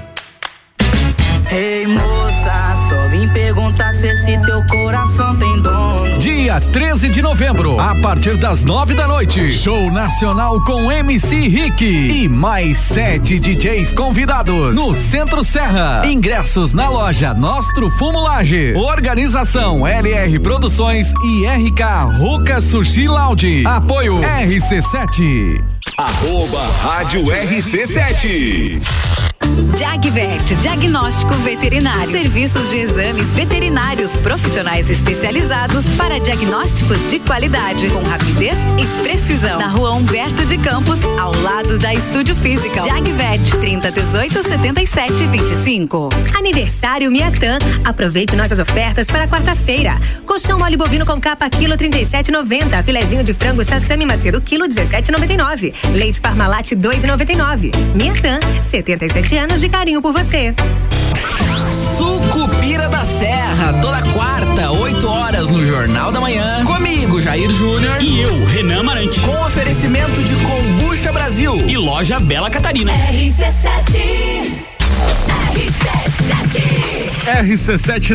Ei moça, só vim perguntar se esse teu coração tem dono. Dia 13 de novembro, a partir das nove da noite, show nacional com MC Rick e mais sete DJs convidados no Centro Serra. Ingressos na loja Nostro Fumo Lages. Organização LR Produções e RK Ruca Sushi Lounge. Apoio RC7. Arroba Rádio RC7. Jagvet, diagnóstico veterinário. Serviços de exames veterinários profissionais especializados para diagnósticos de qualidade, com rapidez e precisão. Na rua Humberto de Campos, ao lado da Estúdio Física. Jagvet, 30 18 77 25. Aniversário Miatan. Aproveite nossas ofertas para quarta-feira. Colchão mole bovino com capa quilo 37,90. Filezinho de frango Sassami Macedo quilo 17,99. Leite Parmalat 2,99. Miatan, 77 anos de carinho por você. Sucupira da Serra, toda quarta, 8 horas no Jornal da Manhã. Comigo, Jair Júnior. E eu, Renan Marante. Com oferecimento de Combucha Brasil. E loja Bela Catarina. RC7,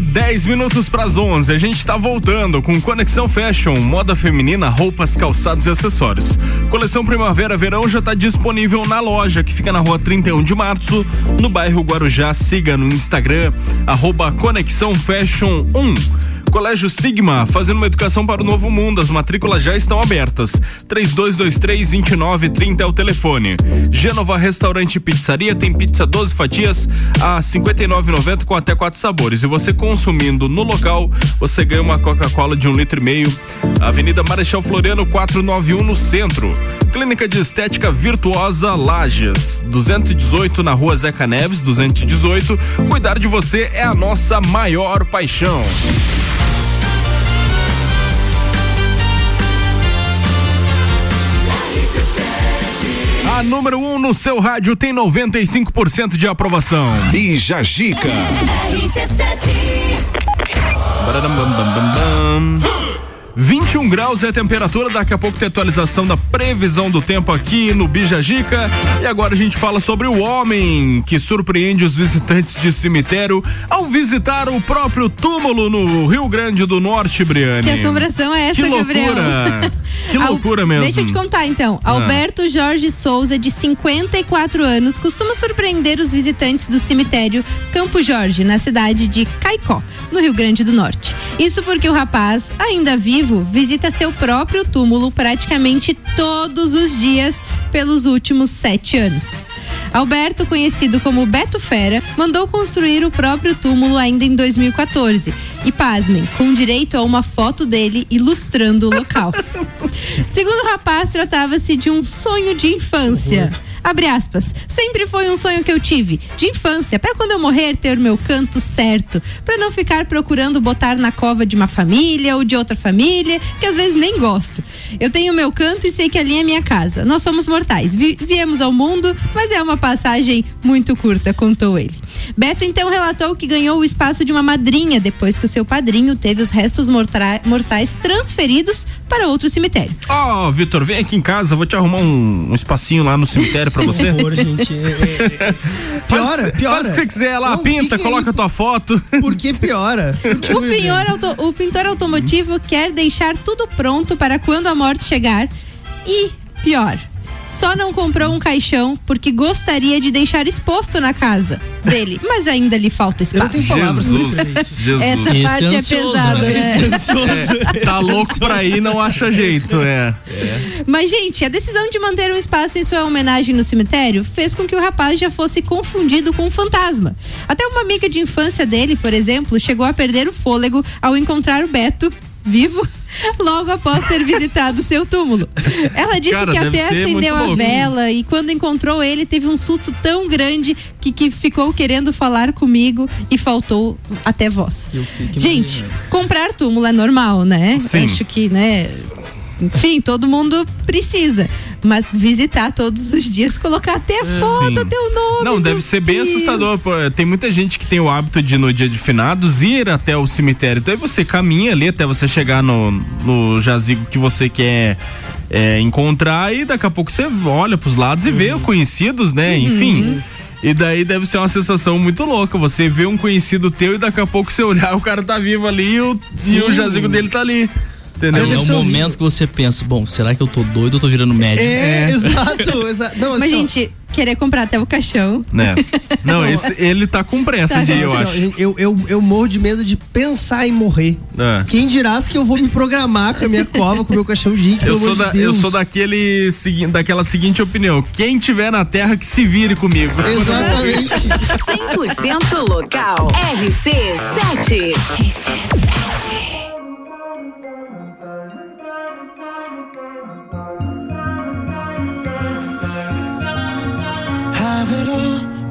10 minutos para as 11. A gente está voltando com Conexão Fashion, moda feminina, roupas, calçados e acessórios. Coleção Primavera-Verão já está disponível na loja, que fica na rua 31 de março, no bairro Guarujá. Siga no Instagram, arroba Conexão Fashion 1. Colégio Sigma, fazendo uma educação para o novo mundo. As matrículas já estão abertas. 3223-2930 é o telefone. Gênova Restaurante Pizzaria tem pizza 12 fatias a 59,90 com até quatro sabores. E você consumindo no local, você ganha uma Coca-Cola de um litro e meio. Avenida Marechal Floriano 491 no centro. Clínica de Estética Virtuosa Lages, 218 na rua Zeca Neves, 218. Cuidar de você é a nossa maior paixão. A número 1 um no seu rádio tem 95% de aprovação. E Jajica. RC7. 21 graus é a temperatura, daqui a pouco tem atualização da previsão do tempo aqui no Bijagica. E agora a gente fala sobre o homem que surpreende os visitantes de cemitério ao visitar o próprio túmulo no Rio Grande do Norte, Briane. Que assombração é essa, Que Gabriel? loucura! Que Al- loucura mesmo. Deixa eu te contar então. Ah. Alberto Jorge Souza, de 54 anos, costuma surpreender os visitantes do cemitério Campo Jorge, na cidade de Caicó, no Rio Grande do Norte. Isso porque o rapaz, ainda vivo, visita seu próprio túmulo praticamente todos os dias pelos últimos sete anos. Alberto, conhecido como Beto Fera, mandou construir o próprio túmulo ainda em 2014. E pasmem, com direito a uma foto dele ilustrando o local. Segundo o rapaz, tratava-se de um sonho de infância. Abre aspas. Sempre foi um sonho que eu tive, de infância, para quando eu morrer ter o meu canto certo, para não ficar procurando botar na cova de uma família ou de outra família, que às vezes nem gosto. Eu tenho meu canto e sei que ali é minha casa. Nós somos mortais, vi- viemos ao mundo, mas é uma passagem muito curta, contou ele. Beto então relatou que ganhou o espaço de uma madrinha depois que o seu padrinho teve os restos mortais transferidos para outro cemitério. Ó, Vitor, vem aqui em casa, vou te arrumar um, um espacinho lá no cemitério pra você. Por favor, gente. Piora, faz, piora. Faz o que você quiser lá, Não, pinta, aí. coloca a tua foto. Por que piora? O pintor, auto- o pintor automotivo quer deixar tudo pronto para quando a morte chegar. E, pior, só não comprou um caixão porque gostaria de deixar exposto na casa dele, mas ainda lhe falta espaço. Jesus, Jesus. Essa Esse parte é, ansioso, pesada, né? né? Esse ansioso. É, tá louco pra ir, não acha jeito, é. Mas, gente, a decisão de manter um espaço em sua homenagem no cemitério fez com que o rapaz já fosse confundido com um fantasma. Até uma amiga de infância dele, por exemplo, chegou a perder o fôlego ao encontrar o Beto vivo logo após ter visitado seu túmulo. Ela disse Cara, que até acendeu a louco. vela e quando encontrou ele teve um susto tão grande que, que ficou querendo falar comigo e faltou até voz. Gente, comprar túmulo é normal, né? Sim. Acho que, né? Enfim, todo mundo precisa. Mas visitar todos os dias, colocar até foto, até o nome. Não, deve ser bem assustador. pô. Tem muita gente que tem o hábito de, no dia de finados, ir até o cemitério. Então aí você caminha ali até você chegar no, no jazigo que você quer é, encontrar e daqui a pouco você olha pros lados e vê conhecidos, né? Enfim. E daí deve ser uma sensação muito louca. Você vê um conhecido teu e daqui a pouco você olhar, o cara tá vivo ali e o, e o jazigo dele tá ali. Entendeu? É, é um momento que você pensa, bom, será que eu tô doido ou tô virando é, médico? É, é. exato, exato. Não, Mas, assim, só... gente, querer comprar até o caixão. Né? Não, esse, ele tá com pressa tá, de gente, eu assim, acho. Eu, eu, eu morro de medo de pensar em morrer. É. Quem dirá que eu vou me programar com a minha cova, com o meu caixão, gente, eu sou da, de Eu sou daquele, daquela seguinte opinião, quem tiver na terra que se vire comigo. Exatamente. 100% local. RC7. RC7.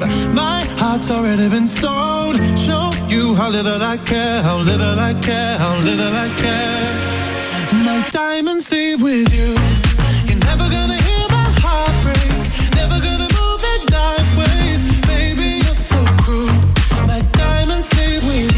My heart's already been sold. Show you how little I care, how little I care, how little I care. My diamonds leave with you. You're never gonna hear my heart break. Never gonna move in dark ways. Baby, you're so cruel. My diamonds leave with you.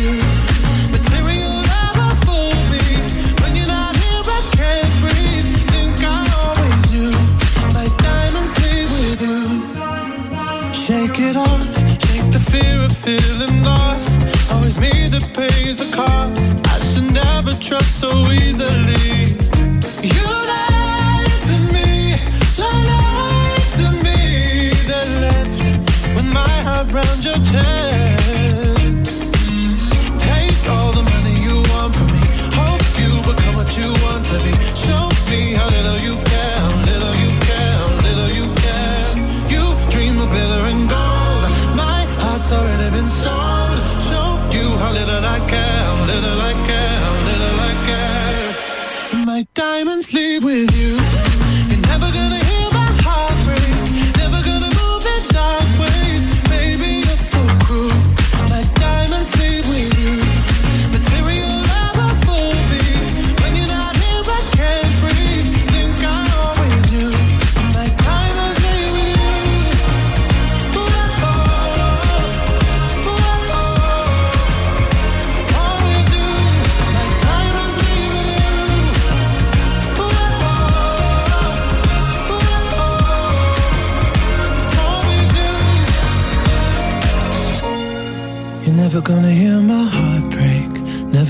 Feeling lost. Always me that pays the cost. I should never trust so easily. You lied to me, lied to me. That left with my heart round your chest.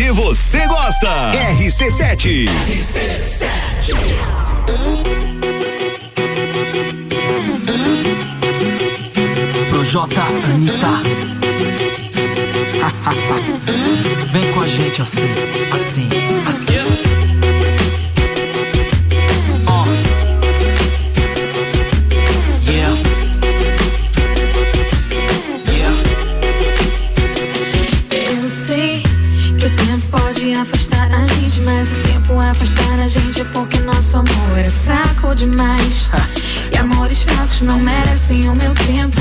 que você gosta. RC7. Projota Anitta. Vem com a gente assim, assim, assim. Demais. E amores fracos não merecem o meu tempo.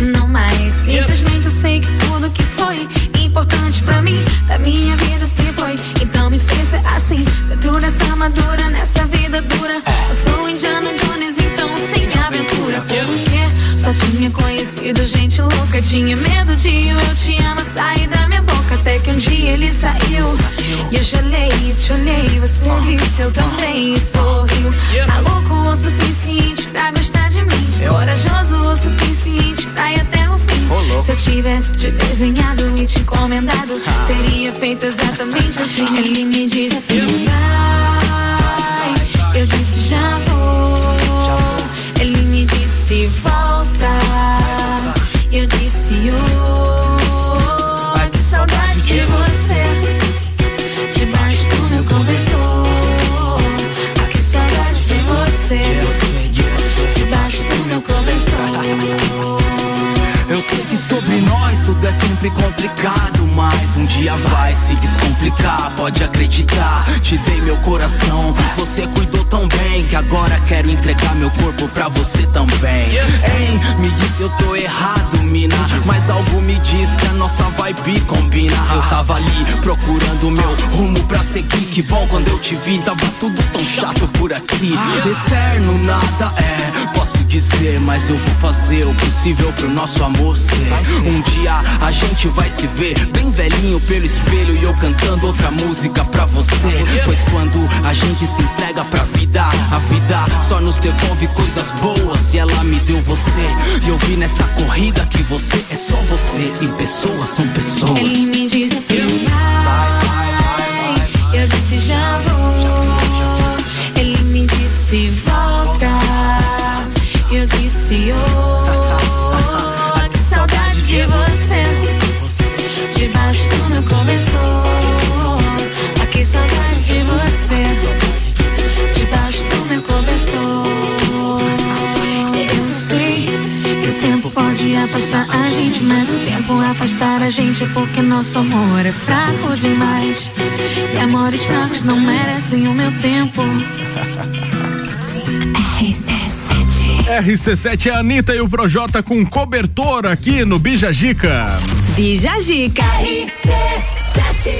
Não mais. Simplesmente eu sei que tudo que foi importante pra mim, da minha vida se foi. Então me fez ser assim. Dentro dessa armadura, nessa vida dura. Eu sou Indiana Jones, então sem aventura. Porque só tinha conhecido gente louca. Tinha medo de o eu te amo sair da minha boca. Até que um dia ele saiu. E eu gelei te olhei. Você disse eu também tivesse te desenhado e te encomendado, teria feito exatamente assim. Ele me disse dia vai se descomplicar, pode acreditar. Te dei meu coração, você cuidou que agora quero entregar meu corpo pra você também. Ei, me disse eu tô errado, mina, mas algo me diz que a nossa vibe combina. Eu tava ali procurando meu rumo pra seguir, que bom quando eu te vi, tava tudo tão chato por aqui. Eterno nada é, posso dizer, mas eu vou fazer o possível pro nosso amor ser. Um dia a gente vai se ver bem velhinho pelo espelho e eu cantando outra música pra você. Pois quando a gente se entrega pra vida, a vida só nos devolve coisas boas e ela me deu você. E eu vi nessa corrida que você é só você e pessoas são pessoas. Ele me disse vai. Eu disse já vou. Ele me disse volta. Eu disse oh. Que saudade de você. Debaixo do meu cobertor. Ah, que saudade de você. Afastar a gente, mas o tempo afastar a gente é porque nosso amor é fraco demais. E amores fracos não merecem o meu tempo. RC7 é a Anitta e o Projota com cobertor aqui no Bijagica. Bijagica.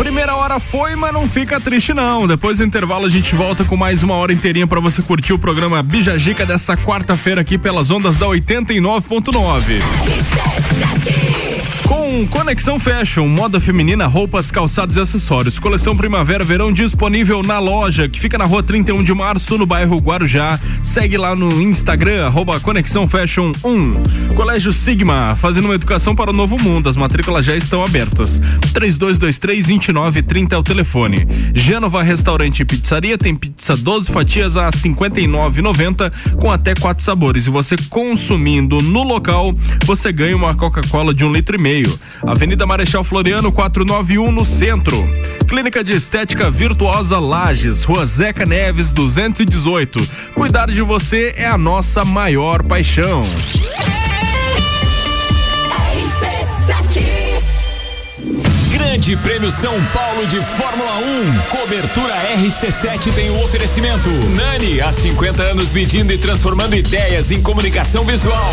Primeira hora foi, mas não fica triste não. Depois do intervalo a gente volta com mais uma hora inteirinha para você curtir o programa Bijagica dessa quarta-feira aqui pelas ondas da 89.9. Conexão Fashion, moda feminina, roupas, calçados e acessórios. Coleção Primavera Verão disponível na loja, que fica na rua 31 de março, no bairro Guarujá. Segue lá no Instagram, arroba Conexão Fashion 1. Colégio Sigma, fazendo uma educação para o novo mundo. As matrículas já estão abertas. 3223-2930 é o telefone. Gênova Restaurante e Pizzaria tem pizza 12 fatias a 59,90 com até quatro sabores. E você consumindo no local, você ganha uma Coca-Cola de um litro e meio. Avenida Marechal Floriano 491 no centro. Clínica de Estética Virtuosa Lages, Rua Zeca Neves 218. Cuidar de você é a nossa maior paixão. Grande Prêmio São Paulo de Fórmula 1. Cobertura RC7 tem o oferecimento. Nani, há 50 anos medindo e transformando ideias em comunicação visual.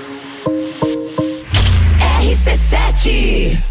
RC7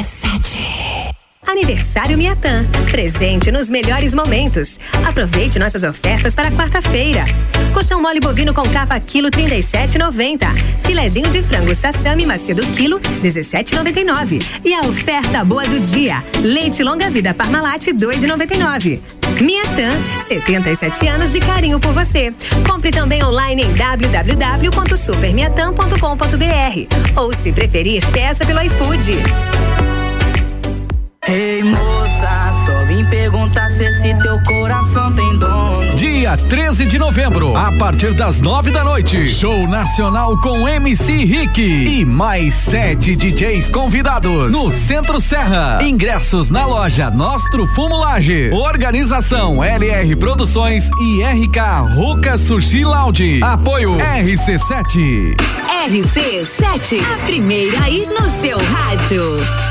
Aniversário Miatã. Presente nos melhores momentos. Aproveite nossas ofertas para quarta-feira. Colchão mole bovino com capa quilo 37,90. Filezinho de frango sassami macedo quilo 17,99. E a oferta boa do dia. Leite longa vida Parmalat 2,99. Miatã, 77 anos de carinho por você. Compre também online em www.supermiatã.com.br ou se preferir, peça pelo iFood. Ei moça, só vim perguntar se esse teu coração tem dono. Dia 13 de novembro, a partir das nove da noite, show nacional com MC Rick e mais sete DJs convidados no Centro Serra. Ingressos na loja Nostro Fumo Laje. Organização LR Produções e RK Ruka Sushi Lounge. Apoio RC7. RC7, a primeira aí no seu rádio.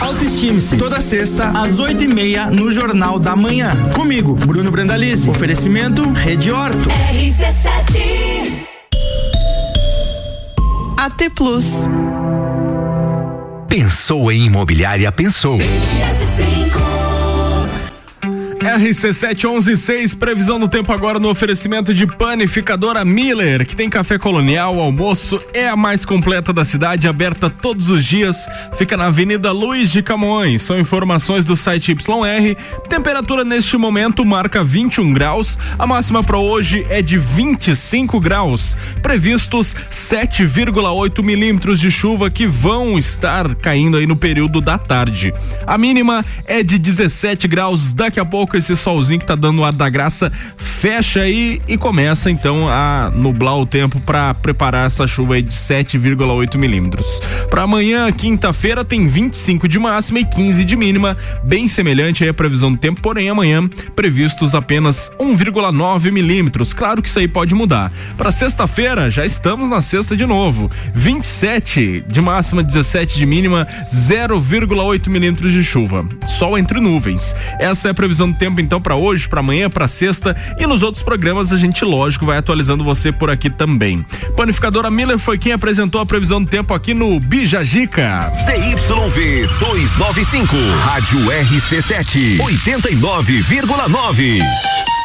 Autoestime-se. Toda sexta, às oito e meia, no Jornal da Manhã. Comigo, Bruno Brandalize. Oferecimento Rede Horto. RC7. AT Plus. Pensou em imobiliária, pensou. RC7116, previsão do tempo agora no oferecimento de panificadora Miller, que tem café colonial, almoço, é a mais completa da cidade, aberta todos os dias, fica na Avenida Luiz de Camões. São informações do site YR. Temperatura neste momento marca 21 graus, a máxima para hoje é de 25 graus. Previstos 7,8 milímetros de chuva que vão estar caindo aí no período da tarde. A mínima é de 17 graus. Daqui a pouco esse solzinho que tá dando ar da graça fecha aí e começa então a nublar o tempo para preparar essa chuva aí de 7,8 milímetros. Para amanhã, quinta-feira, tem 25 de máxima e 15 de mínima, bem semelhante aí a previsão do tempo, porém amanhã previstos apenas 1,9 milímetros. Claro que isso aí pode mudar. Para sexta-feira, já estamos na sexta de novo. 27 de máxima, 17 de mínima, 0,8 milímetros de chuva. Sol entre nuvens. Essa é a previsão do tempo então para hoje, para amanhã, para sexta e nos outros programas a gente, lógico, vai atualizando você por aqui também. Panificadora Miller foi quem apresentou a previsão do tempo aqui no Bijagica. CYV 295, Rádio RC7, 89,9.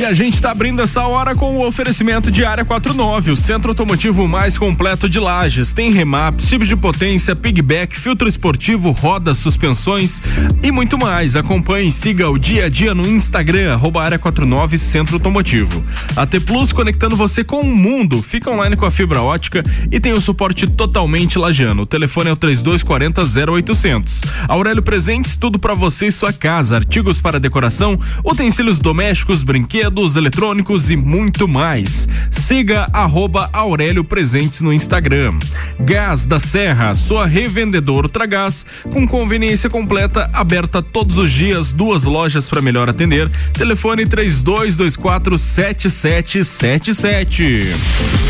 E a gente está abrindo essa hora com o oferecimento de Área 49, o centro automotivo mais completo de Lages. Tem remap, chip de potência, pigback, filtro esportivo, rodas, suspensões e muito mais. Acompanhe e siga o dia a dia no Instagram, arroba Área 49 Centro Automotivo. A T Plus conectando você com o mundo. Fica online com a fibra ótica e tem o suporte totalmente lagiano. O telefone é o 3240 0800. Aurélio Presentes, tudo para você e sua casa. Artigos para decoração, utensílios domésticos, brinquedos, eletrônicos e muito mais. Siga arroba Aurélio Presentes no Instagram. Gás da Serra, sua revendedora Ultragás, com conveniência completa, aberta todos os dias, duas lojas para melhor atender. Telefone 3224 7777.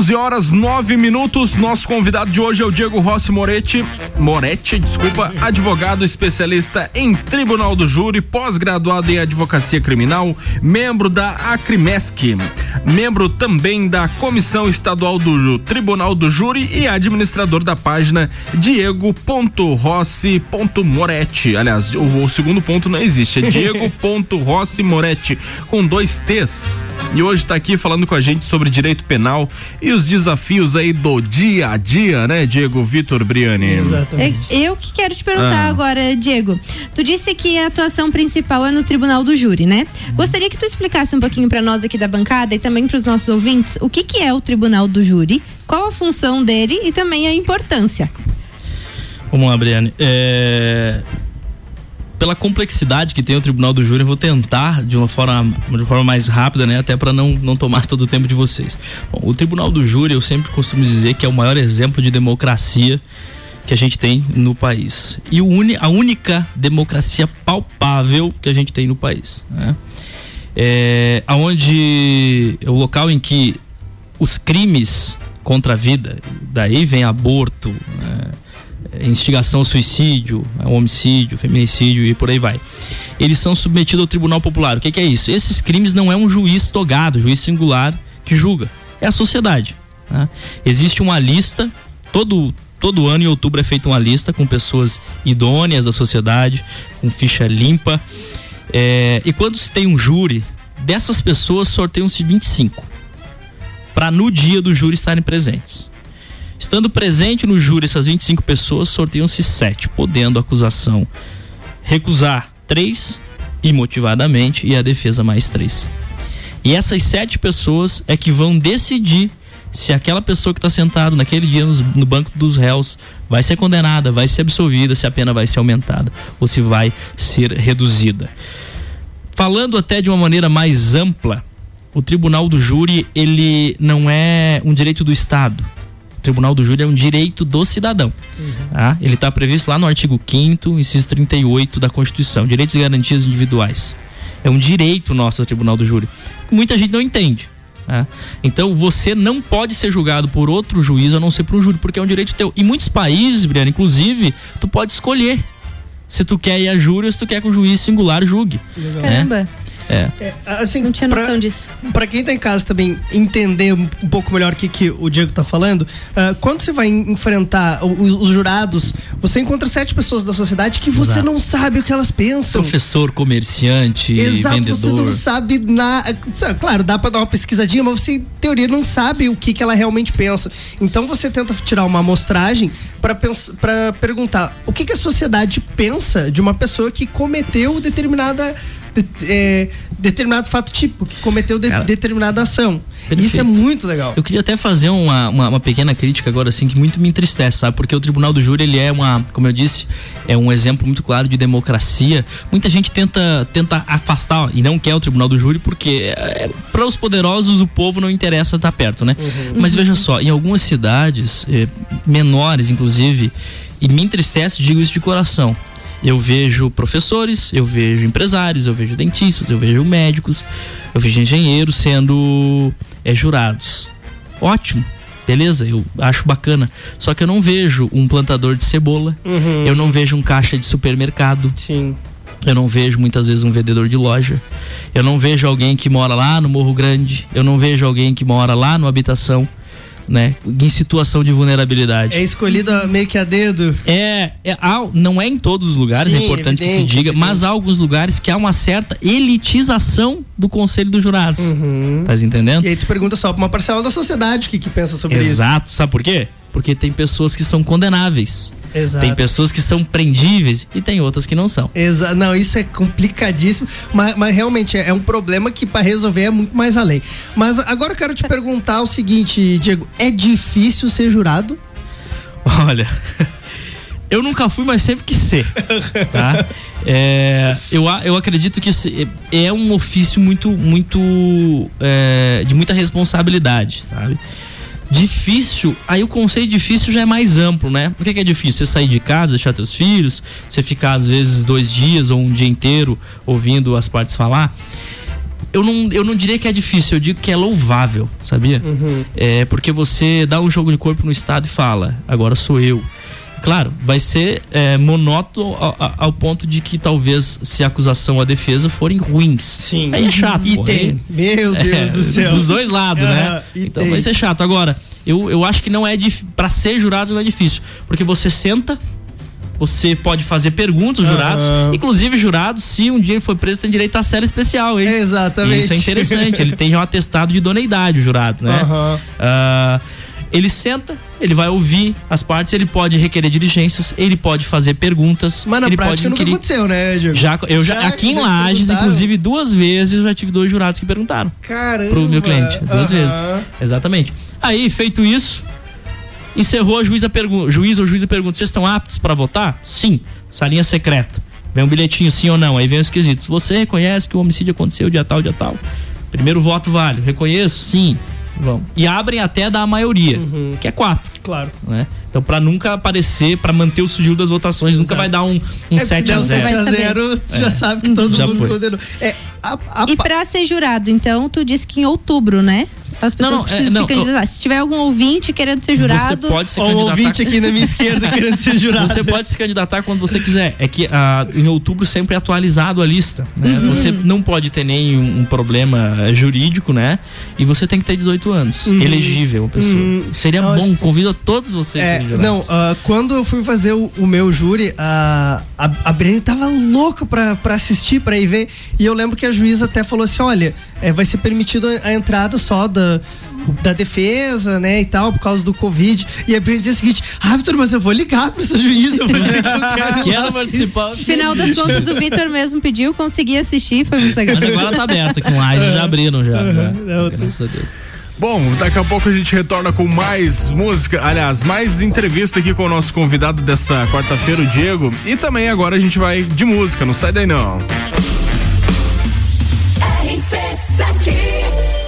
11 horas 9 minutos. Nosso convidado de hoje é o Diego Rossi Moretti. Moretti, desculpa, advogado especialista em Tribunal do Júri, pós-graduado em Advocacia Criminal, membro da Acrimesc, membro também da Comissão Estadual do Tribunal do Júri e administrador da página Diego.rossi.moretti. Aliás, o, o segundo ponto não existe, é Diego.rossi Moretti, com dois T's. E hoje está aqui falando com a gente sobre direito penal e os desafios aí do dia a dia, né, Diego Vitor Briani? Eu, eu que quero te perguntar Ah. agora, Diego. Tu disse que a atuação principal é no Tribunal do Júri, né? Gostaria que tu explicasse um pouquinho para nós aqui da bancada e também para os nossos ouvintes o que, que é o Tribunal do Júri, qual a função dele e também a importância. Vamos lá, Briane. É, Pela complexidade que tem o Tribunal do Júri, eu vou tentar de uma forma, de uma forma mais rápida, né? Até para não, não tomar todo o tempo de vocês. Bom, o Tribunal do Júri, eu sempre costumo dizer que é o maior exemplo de democracia que a gente tem no país. E uni, a única democracia palpável que a gente tem no país. Né? É, aonde é o local em que os crimes contra a vida, daí vem aborto, né? É, instigação ao suicídio, ao homicídio, feminicídio e por aí vai. Eles são submetidos ao Tribunal Popular. O que, que é isso? Esses crimes não é um juiz togado, juiz singular que julga, é a sociedade. né? Existe uma lista, todo todo ano em outubro é feita uma lista com pessoas idôneas da sociedade, com ficha limpa. É, e quando se tem um júri, dessas pessoas sorteiam-se 25 para no dia do júri estarem presentes. Estando presente no júri essas 25 pessoas, sorteiam-se sete, podendo a acusação recusar três imotivadamente e a defesa mais três. E essas sete pessoas é que vão decidir se aquela pessoa que está sentado naquele dia nos- no, banco dos réus vai ser condenada, vai ser absolvida, se a pena vai ser aumentada ou se vai ser reduzida. Falando até de uma maneira mais ampla, o Tribunal do Júri ele não é um direito do Estado. O Tribunal do Júri é um direito do cidadão. tá? Ele está previsto lá no artigo 5 inciso 38 da Constituição, direitos e garantias individuais. É um direito nosso do Tribunal do Júri. Muita gente não entende. tá? Então você não pode ser julgado por outro juiz a não ser por um júri, porque é um direito teu. Em muitos países, Briana, inclusive, tu pode escolher se tu quer ir a júri ou se tu quer que o juiz singular julgue. né? Caramba. É. Assim, Não tinha pra- noção disso. Pra quem tá em casa também entender um pouco melhor o que, que o Diego tá falando, ah, quando você vai en- enfrentar os, os jurados, você encontra sete pessoas da sociedade que você Exato. não sabe o que elas pensam. Professor, comerciante, Exato, você vendedor. não sabe na. Claro, dá pra dar uma pesquisadinha, mas você, em teoria, não sabe o que, que ela realmente pensa. Então você tenta tirar uma amostragem pra pra perguntar o que, que a sociedade pensa de uma pessoa que cometeu determinada. De- é, determinado fato típico, que cometeu de- Cara, determinada ação. perfeito. Isso é muito legal. Eu queria até fazer uma, uma, uma pequena crítica agora, assim, que muito me entristece, sabe? Porque o Tribunal do Júri, ele é uma, como eu disse, é um exemplo muito claro de democracia. Muita gente tenta, tenta afastar ó, e não quer o Tribunal do Júri porque é, para os poderosos o povo não interessa estar perto, né? Mas veja só, em algumas cidades, eh, menores inclusive, e me entristece, digo isso de coração. Eu vejo professores, eu vejo empresários, eu vejo dentistas, eu vejo médicos, eu vejo engenheiros sendo eh, jurados. Ótimo, beleza, eu acho bacana. Só que eu não vejo um plantador de cebola, Uhum. eu não vejo um caixa de supermercado. Sim. Eu não vejo muitas vezes um vendedor de loja. Eu não vejo alguém que mora lá no Morro Grande. Eu não vejo alguém que mora lá no habitação, né? Em situação de vulnerabilidade. É escolhido meio que a dedo. É, é, não é em todos os lugares, Sim, é importante que se evidente, diga, evidente. mas há alguns lugares que há uma certa elitização do conselho dos jurados. Tá entendendo? E aí tu pergunta só pra uma parcela da sociedade o que, que pensa sobre isso. Exato, sabe por quê? Porque tem pessoas que são condenáveis. Exato. Tem pessoas que são prendíveis e tem outras que não são. Exa não, isso é complicadíssimo, mas, mas realmente é, é um problema que para resolver é muito mais além. Mas agora eu quero te perguntar o seguinte, Diego, é difícil ser jurado? Olha, eu nunca fui, mas sempre quis ser. Tá? É, eu, eu acredito que se- é um ofício muito, muito é, de muita responsabilidade, sabe? Difícil, aí o conceito difícil já é mais amplo, né? Por que, que é difícil? Você sair de casa, deixar teus filhos, você ficar às vezes dois dias ou um dia inteiro ouvindo as partes falar. Eu não, eu não diria que é difícil, eu digo que é louvável, sabia? É porque você dá um jogo de corpo no estado e fala, agora sou eu. Claro, vai ser é, monótono ao, ao- ponto de que talvez se a acusação ou a defesa forem ruins. Sim. Aí é chato. E pô, tem. aí- Meu Deus É, do céu. Dos dois lados, né? Ah, e Então tem. vai ser chato. Agora, eu, eu acho que não é difícil. Pra ser jurado não é difícil. Porque você senta, você pode fazer perguntas aos jurados. Aham. Inclusive, jurados, se um dia ele for preso, tem direito à série especial, hein? Exatamente. Isso é interessante. ele tem já um atestado de idoneidade, o jurado, né? Aham. Ah, ele senta, ele vai ouvir as partes, ele pode requerer diligências, ele pode fazer perguntas. Mas na ele prática pode nunca aconteceu, né, Diego? Já, eu já, Já- aqui em Lages, inclusive, duas vezes eu já tive dois jurados que perguntaram Caramba. pro meu cliente. Duas vezes. Exatamente. Aí, feito isso, encerrou a juíza pergunta. Juiz ou juíza pergunta: vocês estão aptos para votar? Sim. Salinha secreta. Vem um bilhetinho, sim ou não. Aí vem os quesitos. Você reconhece que o homicídio aconteceu dia tal, dia tal? Primeiro voto vale. Reconheço? Sim. Vamos. E abrem até da maioria, que é quatro. Claro. Né? Então, para nunca aparecer, para manter o sigilo das votações, nunca vai dar um, um É, se 7 der a um 0 7 a 0, tu já sabe que todo Já mundo foi. condenou. É, a, a E pra ser jurado, então, tu disse que em outubro, né? As pessoas Não, não, é, precisam não, se candidatar. Se tiver algum ouvinte querendo ser jurado. Você pode se Ó, o candidatar. ouvinte aqui na minha esquerda querendo ser jurado. Você pode se candidatar quando você quiser. É que ah, em outubro sempre é atualizado a lista. Né? Uhum. Você não pode ter nenhum um problema jurídico, né? E você tem que ter 18 anos. Uhum. Elegível, pessoa. Uhum. Seria Nossa. bom, convido a todos vocês a É, serem jurados. não, ah, quando eu fui fazer o, o meu júri, a, a, a Brene tava louca pra, pra assistir, pra ir ver. E eu lembro que a juíza até falou assim: olha, é, vai ser permitido a, a entrada só da. Da defesa, né, e tal, por causa do Covid. E a Brene dizia o seguinte: Ah, Vitor, mas eu vou ligar pra essa juíza, eu vou dizer que eu quero. lá participar. assistir." Final das contas, o Vitor mesmo pediu, consegui assistir, foi muito legal. Mas agora tá aberto, aqui um live já abriram já. Uhum. já. Graças a Deus. Bom, daqui a pouco a gente retorna com mais música, aliás, mais entrevista aqui com o nosso convidado dessa quarta-feira, o Diego. E também agora a gente vai de música, não sai daí não. Tell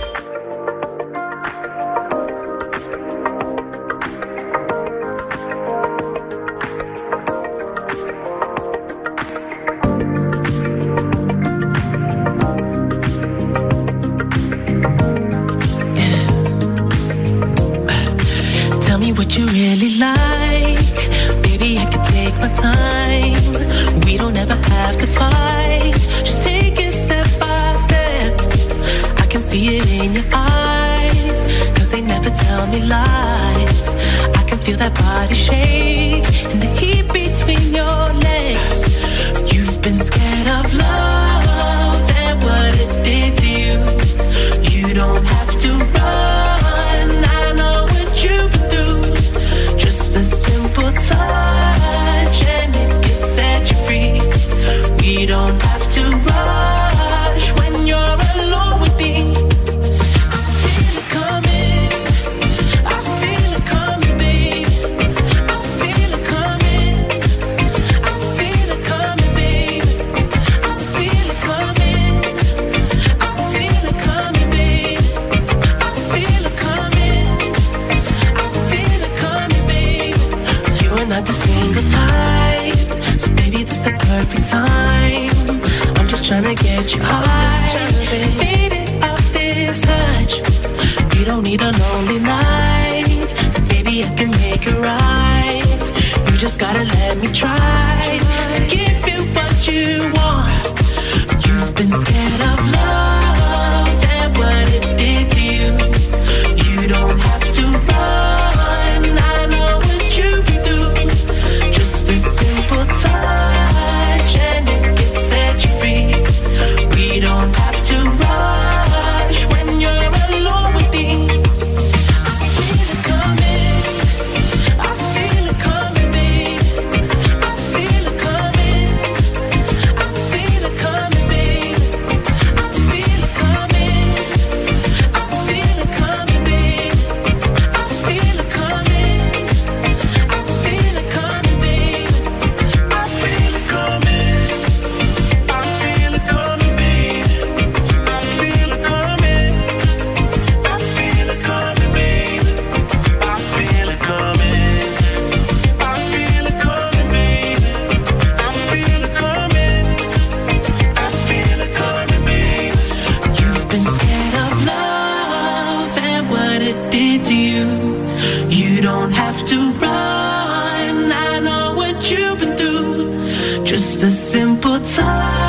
a simple touch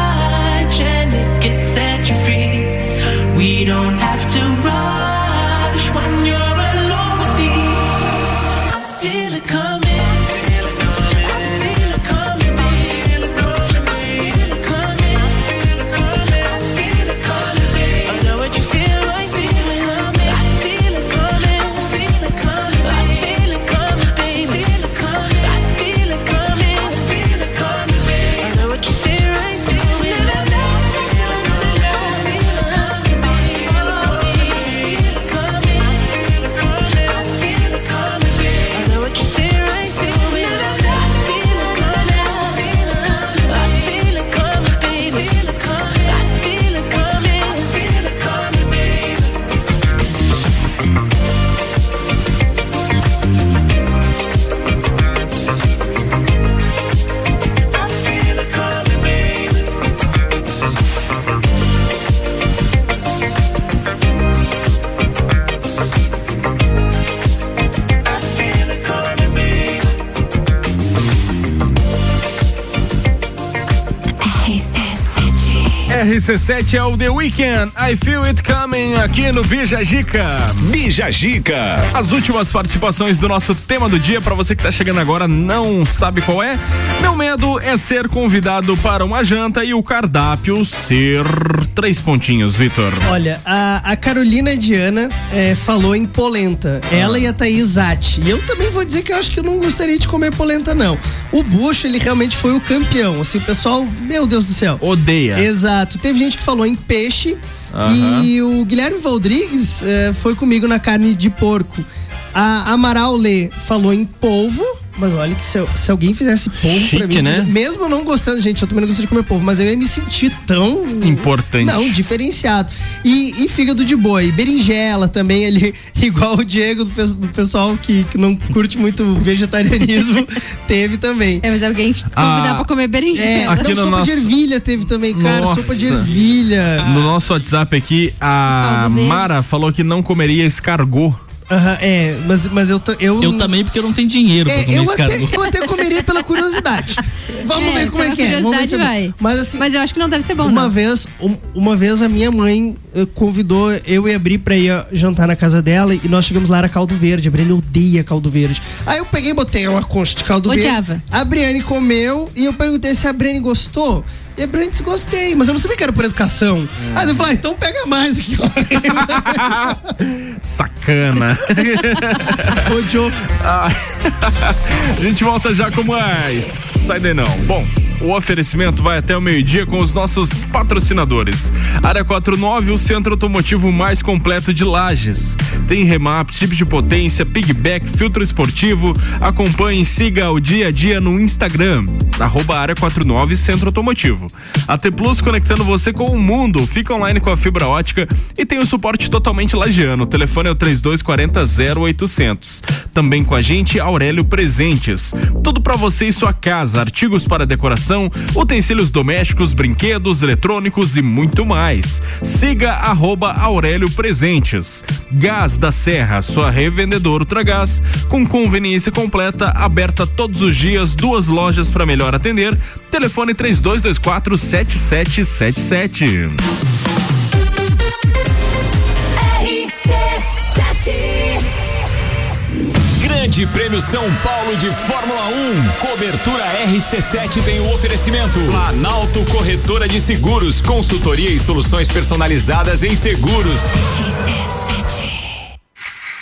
RC7 é o The Weekend. I Feel It Coming aqui no Bija Gica. Bija Gica. As últimas participações do nosso tema do dia, para você que tá chegando agora, não sabe qual é? Meu medo é ser convidado para uma janta e o cardápio ser três pontinhos, Vitor. Olha, a, a Carolina Diana é, falou em polenta. Ela e a Thaís Zatti. E eu também vou dizer que eu acho que eu não gostaria de comer polenta, não. O Bucho, ele realmente foi o campeão. Assim, o pessoal, meu Deus do céu. Odeia. Exato. Teve gente que falou em peixe. Aham. E o Guilherme Valdrigues é, foi comigo na carne de porco. A Amaral Lê falou em polvo. Mas olha que se, eu- se alguém fizesse polvo pra mim, né? mesmo eu não gostando, gente, eu também não gosto de comer polvo, mas eu ia me sentir tão Importante. não, diferenciado. E, e fígado de boi. Berinjela também, ali, igual o Diego do, do pessoal que, que não curte muito vegetarianismo, teve também. É, mas alguém convidar Ah, pra comer É, berinjela. Aqui não, no sopa de nosso- ervilha teve também, cara. Nossa. Sopa de ervilha. No nosso WhatsApp aqui, a. Mara falou que não comeria escargot. Aham, é, mas, mas eu, eu. Eu também, porque eu não tenho dinheiro pra É, comer eu, esse até, eu até comeria pela curiosidade. Vamos É, ver como é que é. Vamos ver se é. Mas assim, Mas eu acho que não deve ser bom, uma não. vez, um- uma vez a minha mãe eh, convidou eu e a Bri pra ir jantar na casa dela e nós chegamos lá era caldo verde. A Briane odeia caldo verde. Aí eu peguei e botei uma concha de caldo Odiava. verde. A Briane comeu e eu perguntei se a Briane gostou. E a Briane disse gostei, mas eu não sabia que era por educação. Aí eu falei, ah, então pega mais aqui, ó. Sacana. Ô, Joe. Ah, a gente volta já com mais. Sai daí não. Bom, o oferecimento vai até o meio-dia com os nossos patrocinadores. Área 49, o centro automotivo mais completo de Lages. Tem remap, chip de potência, pigback, filtro esportivo. Acompanhe e siga o dia a dia no Instagram, arroba área 49 Centro Automotivo. A T Plus conectando você com o mundo. Fica online com a fibra ótica e tem o suporte totalmente lagiano. O telefone é o 3240 0800. Também com a gente, Aurélio Presentes. Tudo pra você e sua casa, artigos para decoração decoração, utensílios domésticos, brinquedos, eletrônicos e muito mais. Siga arroba Aurélio Presentes. Gás da Serra, sua revendedora Ultragás, com conveniência completa, aberta todos os dias, duas lojas para melhor atender. Telefone 3224 7777. Grande Prêmio São Paulo de Fórmula 1. Cobertura RC7 tem o oferecimento. Planalto Corretora de Seguros, consultoria e soluções personalizadas em seguros.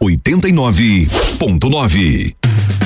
89.9.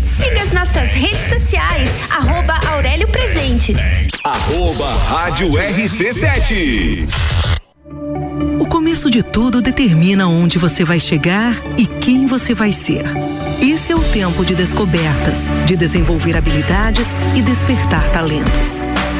Siga as nossas redes sociais, arroba Aurélio Presentes. Arroba Rádio RC7. O começo de tudo determina onde você vai chegar e quem você vai ser. Esse é o tempo de descobertas, de desenvolver habilidades e despertar talentos.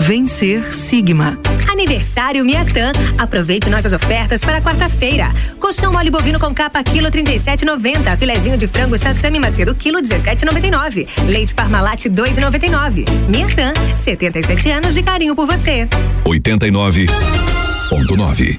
Vencer Sigma. Aniversário Miatã. Aproveite nossas ofertas para quarta-feira. Colchão mole bovino com capa quilo 37,90. Filezinho de frango sassami macedo quilo 17,99. Leite Parmalat 2,99. Miatã, 77 anos de carinho por você. 89.9.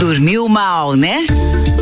Dormiu mal, né?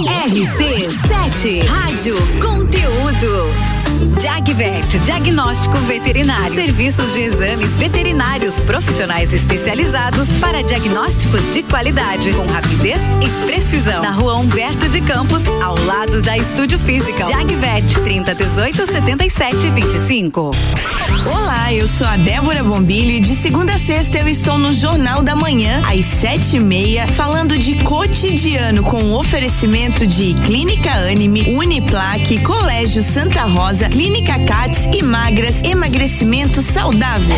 RC7 Rádio Conteúdo. Jagvet, diagnóstico veterinário. Serviços de exames veterinários profissionais especializados para diagnósticos de qualidade, com rapidez e precisão. Na rua Humberto de Campos, ao lado da Estúdio Física. Jagvet, 30 18 77 25. Olá, eu sou a Débora Bombilho e de segunda a sexta eu estou no Jornal da Manhã, às sete e meia, falando de cotidiano com oferecimento de Clínica Anime, Uniplaque, Colégio Santa Rosa, Clínica Cats e Magras, emagrecimento saudável.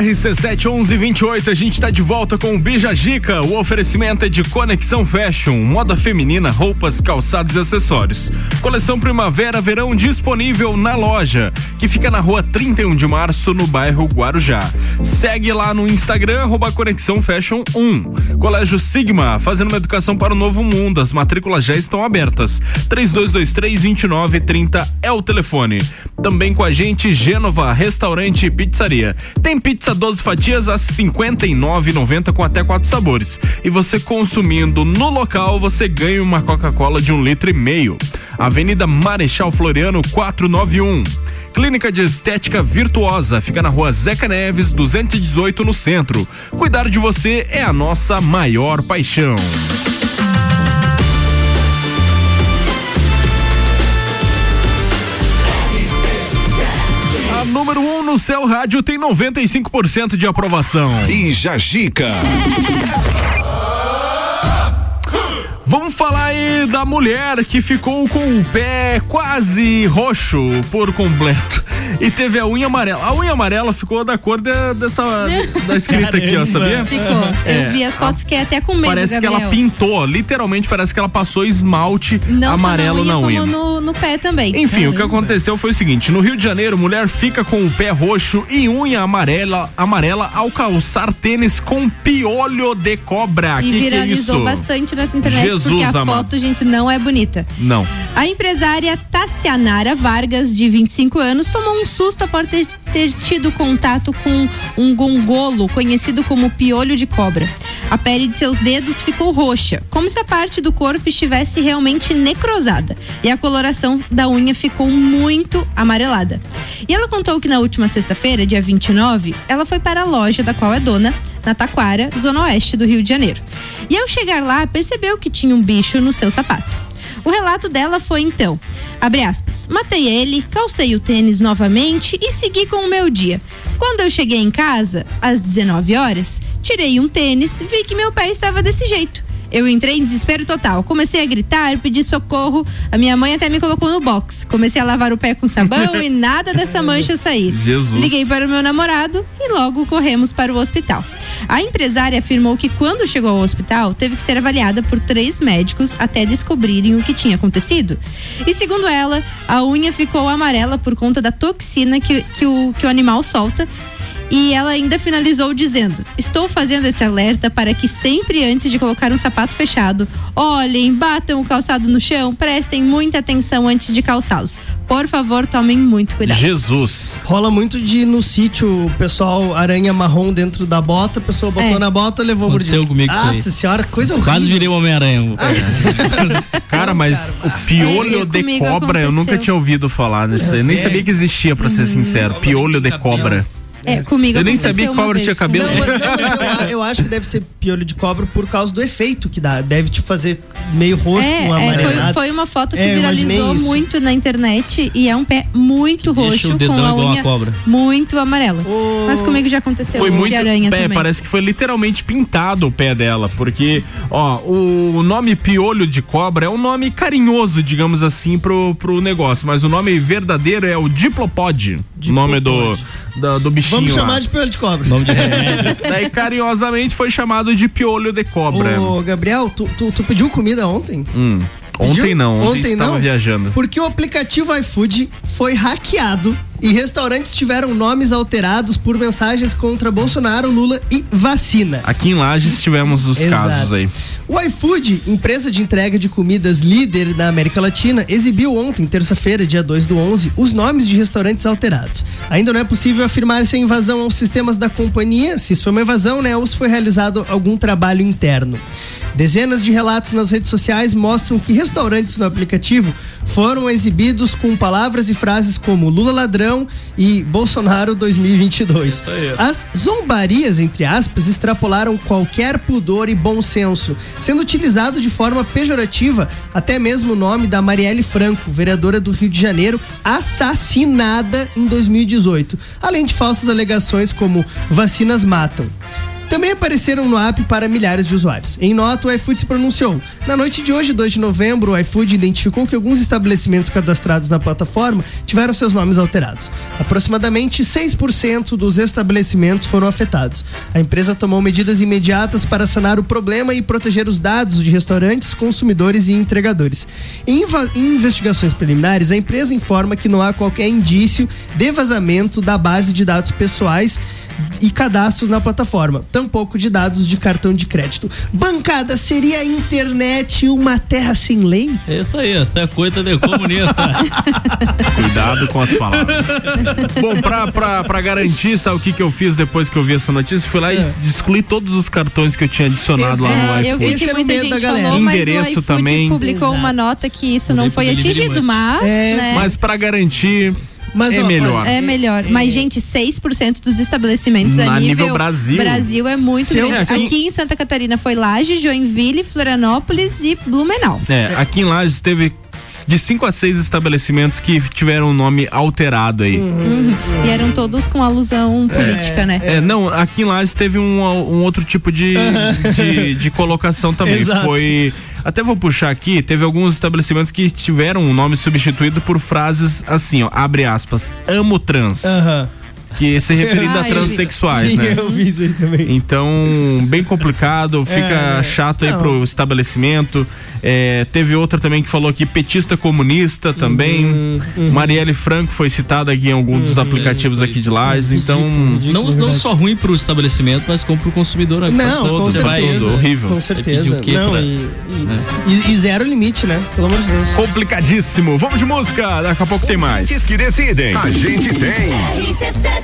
RC71128, a gente está de volta com o Bija Gica. O oferecimento é de Conexão Fashion, moda feminina, roupas, calçados e acessórios. Coleção Primavera Verão disponível na loja, que fica na rua 31 de março, no bairro Guarujá. Segue lá no Instagram, arroba Conexão Fashion 1. Colégio Sigma, fazendo uma educação para o novo mundo. As matrículas já estão abertas. 3223-2930 é o telefone. Também com a gente, Gênova, restaurante e pizzaria. Tem pizza 12 fatias a 59,90 com até quatro sabores. E você consumindo no local, você ganha uma Coca-Cola de um litro e meio. Avenida Marechal Floriano 491. Clínica de Estética Virtuosa fica na rua Zeca Neves 218 no centro. Cuidar de você é a nossa maior paixão. No seu rádio tem 95% de aprovação. E Jajica. Vamos falar aí da mulher que ficou com o pé quase roxo por completo e teve a unha amarela. A unha amarela ficou da cor de- dessa da escrita aqui, ó, sabia? Ficou. É, eu vi as fotos que é até com medo, Parece que Gabriel. ela pintou, literalmente parece que ela passou esmalte Não amarelo na na unha, unha. como no, no pé também. Enfim, o que aconteceu foi o seguinte: no Rio de Janeiro, mulher fica com o pé roxo e unha amarela, amarela ao calçar tênis com piolho de cobra. E que que é viralizou bastante nessa internet Jesus porque a amado. foto, gente, não é bonita. Não. A empresária Tassianara Vargas, de 25 anos, tomou um susto após ter, ter tido contato com um gongolo, conhecido como piolho de cobra. A pele de seus dedos ficou roxa, como se a parte do corpo estivesse realmente necrosada. E a coloração da unha ficou muito amarelada. E ela contou que na última sexta-feira, dia 29, ela foi para a loja da qual é dona, na Taquara, zona oeste do Rio de Janeiro. E ao chegar lá, percebeu que tinha um bicho no seu sapato. O relato dela foi então, abre aspas, matei ele, calcei o tênis novamente e segui com o meu dia. Quando eu cheguei em casa, às 19 horas, tirei um tênis, vi que meu pé estava desse jeito. Eu entrei em desespero total. Comecei a gritar, pedi socorro. A minha mãe até me colocou no box. Comecei a lavar o pé com sabão e nada dessa mancha sair. Jesus. Liguei para o meu namorado e logo corremos para o hospital. A empresária afirmou que quando chegou ao hospital, teve que ser avaliada por três médicos até descobrirem o que tinha acontecido. E segundo ela, a unha ficou amarela por conta da toxina que, que, o, que o animal solta. E ela ainda finalizou dizendo: Estou fazendo esse alerta para que sempre antes de colocar um sapato fechado, olhem, batam o calçado no chão, prestem muita atenção antes de calçá-los. Por favor, tomem muito cuidado. Jesus. Rola muito de ir no sítio, o pessoal aranha marrom dentro da bota, a pessoa botou É. na bota, levou Aconteceu mordida. comigo isso aí. Nossa senhora, coisa Quase horrível. virei o Homem-Aranha. Cara, mas o piolho É, de cobra eu nunca aconteceu. tinha ouvido falar nisso. aí. Nem sério? sabia que existia, pra ser sincero. Piolho de cobra. É, comigo Eu nem sabia que cobra vez tinha cabelo. Não, mas, não, mas eu, eu acho que deve ser piolho de cobra por causa do efeito que dá. Deve te fazer meio roxo É, com é, amarelado. foi, foi uma foto que É, viralizou muito na internet e é um pé muito roxo o dedão com a unha cobra. muito amarela. Mas comigo já aconteceu Foi de muito. aranha é, também. parece que foi literalmente pintado o pé dela. Porque, ó, o nome piolho de cobra é um nome carinhoso, digamos assim, pro, pro negócio. Mas o nome verdadeiro é o diplopod. O nome do, da- do bichinho. Vamos lá. chamar de piolho de cobra. Nome de remédio. Daí, carinhosamente, foi chamado de piolho de cobra. Ô, Gabriel, tu, tu, tu pediu comida ontem? Hum. Ontem Pediu? não, ontem, Ontem estava não? viajando. Porque o aplicativo iFood foi hackeado E restaurantes tiveram nomes alterados por mensagens contra Bolsonaro, Lula e vacina. Aqui em Lages tivemos os Exato. casos aí. O iFood, empresa de entrega de comidas líder da América Latina, exibiu ontem, terça-feira, dia 2 do 11, os nomes de restaurantes alterados. Ainda não é possível afirmar se é invasão aos sistemas da companhia, se isso foi uma invasão, né, ou se foi realizado algum trabalho interno. Dezenas de relatos nas redes sociais mostram que restaurantes no aplicativo foram exibidos com palavras e frases como Lula ladrão e Bolsonaro 2022. As zombarias, entre aspas, extrapolaram qualquer pudor e bom senso, sendo utilizado de forma pejorativa até mesmo o nome da Marielle Franco, vereadora do Rio de Janeiro, assassinada em 2018, além de falsas alegações como vacinas matam. Também apareceram no app para milhares de usuários. Em nota, o iFood se pronunciou. Na noite de hoje, 2 de novembro, o iFood identificou que alguns estabelecimentos cadastrados na plataforma tiveram seus nomes alterados. Aproximadamente 6% dos estabelecimentos foram afetados. A empresa tomou medidas imediatas para sanar o problema e proteger os dados de restaurantes, consumidores e entregadores. Em, em investigações preliminares, a empresa informa que não há qualquer indício de vazamento da base de dados pessoais e cadastros na plataforma, tampouco de dados de cartão de crédito. Bancada, seria a internet uma terra sem lei? É isso aí, essa é coisa de comunista. Cuidado com as palavras. Bom, pra, pra, pra garantir, sabe o que, que eu fiz depois que eu vi essa notícia? Fui lá e excluí todos os cartões que eu tinha adicionado lá no É, eu vi que muita gente falou, mas o Endereço iFood também. publicou uma nota que isso não foi atingido, mas, né, Mas pra garantir, é ó, melhor. É melhor. Mas, gente, 6% dos estabelecimentos Na a nível, nível Brasil. Brasil é muito Se eu- grande. aqui- Aqui... em Santa Catarina foi Laje, Joinville, Florianópolis e Blumenau. É, aqui em Lages teve de 5 a 6 estabelecimentos que tiveram o nome alterado aí. Uhum. E eram todos com alusão política, né? É, não, aqui em Lages teve um, um outro tipo de, de, de colocação também. Exato. Foi. Até vou puxar aqui, teve alguns estabelecimentos que tiveram o nome substituído por frases assim, ó, abre aspas, amo trans. Que se referindo a Ah, vi. transexuais, Sim, né? eu vi isso aí também. Então, bem complicado, fica É, chato aí não. pro estabelecimento. É, teve outra também que falou aqui, petista comunista também. Uhum, Marielle Franco foi citada aqui em algum dos aplicativos aqui de Lages, então. Não, não só ruim pro estabelecimento, mas como pro consumidor. né? Não, Passou, com você vai- certeza. horrível. Com certeza. o quê Não, pra- e, É. e- e zero limite, né? Pelo amor de Deus. Complicadíssimo. Vamos de música, daqui a pouco tem mais. que decidem. A gente tem.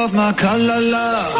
off my color, love.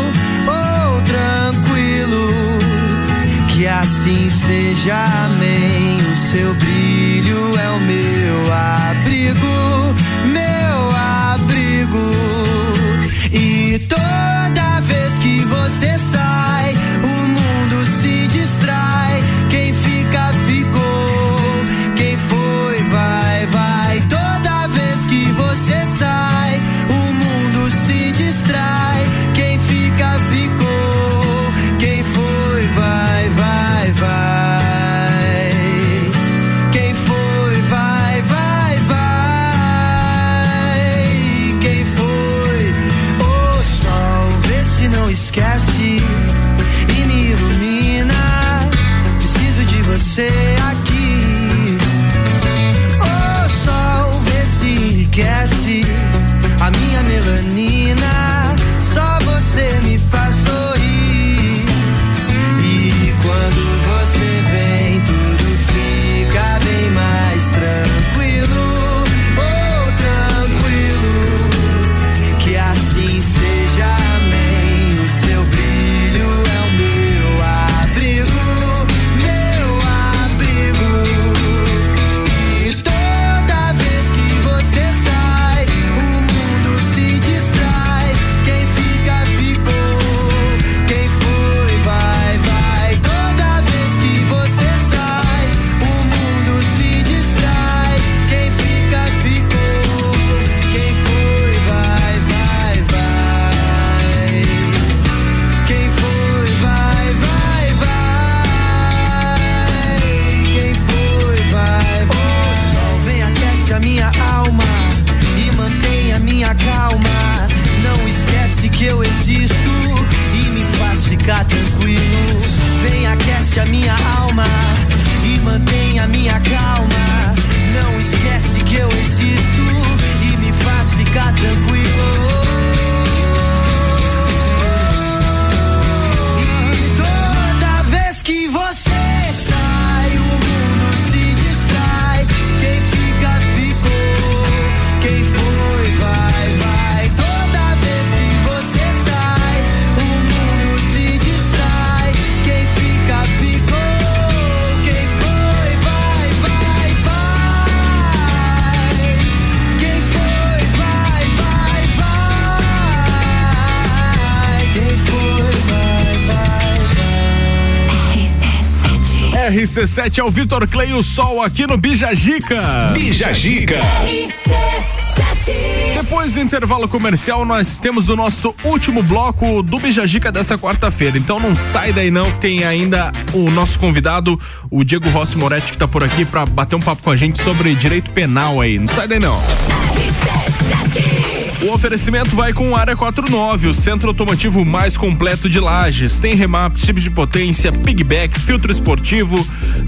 Que assim seja, amém. O seu brilho é o meu abrigo, meu abrigo. E toda vez que você sai, RC7 é o Vitor Clay, o Sol aqui no Bijagica. Bijagica. Depois do intervalo comercial, nós temos o nosso último bloco do Bijagica dessa quarta-feira. Então não sai daí não, tem ainda o nosso convidado, o Diego Rossi Moretti, que tá por aqui pra bater um papo com a gente sobre direito penal aí. Não sai daí não. O oferecimento vai com Área 49, o centro automotivo mais completo de Lages. Tem remap, chips de potência, pigback, filtro esportivo.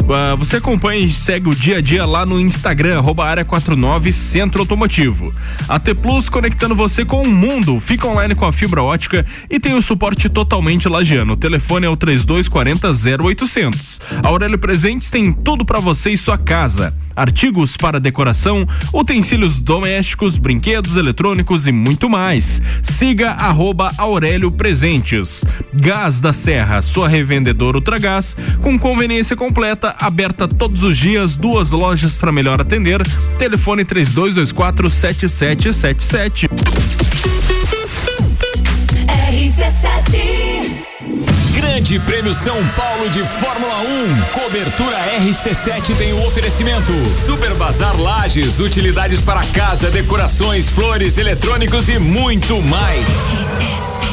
Ah, você acompanha e segue o dia a dia lá no Instagram, arroba Área 49 Centro Automotivo. A T Plus conectando você com o mundo. Fica online com a fibra ótica e tem o suporte totalmente lagiano. O telefone é o 3240 0800. A Aurélio Presentes tem tudo para você e sua casa. Artigos para decoração, utensílios domésticos, brinquedos eletrônicos e muito mais. Siga arroba Aurélio Presentes. Gás da Serra, sua revendedora Ultragás, com conveniência completa, aberta todos os dias, duas lojas para melhor atender. Telefone 3224 7777. RC7 Grande Prêmio São Paulo de Fórmula 1. Cobertura RC7 tem o oferecimento. Super Bazar Lages, utilidades para casa, decorações, flores, eletrônicos e muito mais. Agora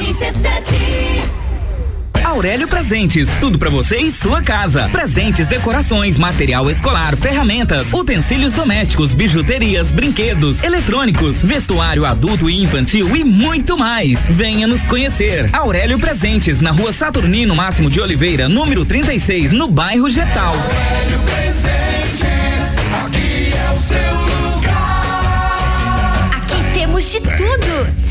Aurélio Presentes, tudo pra você e sua casa. Presentes, decorações, material escolar, ferramentas, utensílios domésticos, bijuterias, brinquedos, eletrônicos, vestuário adulto e infantil e muito mais. Venha nos conhecer. Aurélio Presentes, na rua Saturnino Máximo de Oliveira, número 36, no bairro Getal. Aurélio Presentes, aqui é o seu lugar. Aqui temos de tudo.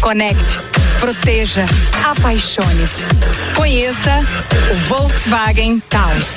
conecte, proteja, apaixone-se. Conheça o Volkswagen Taos.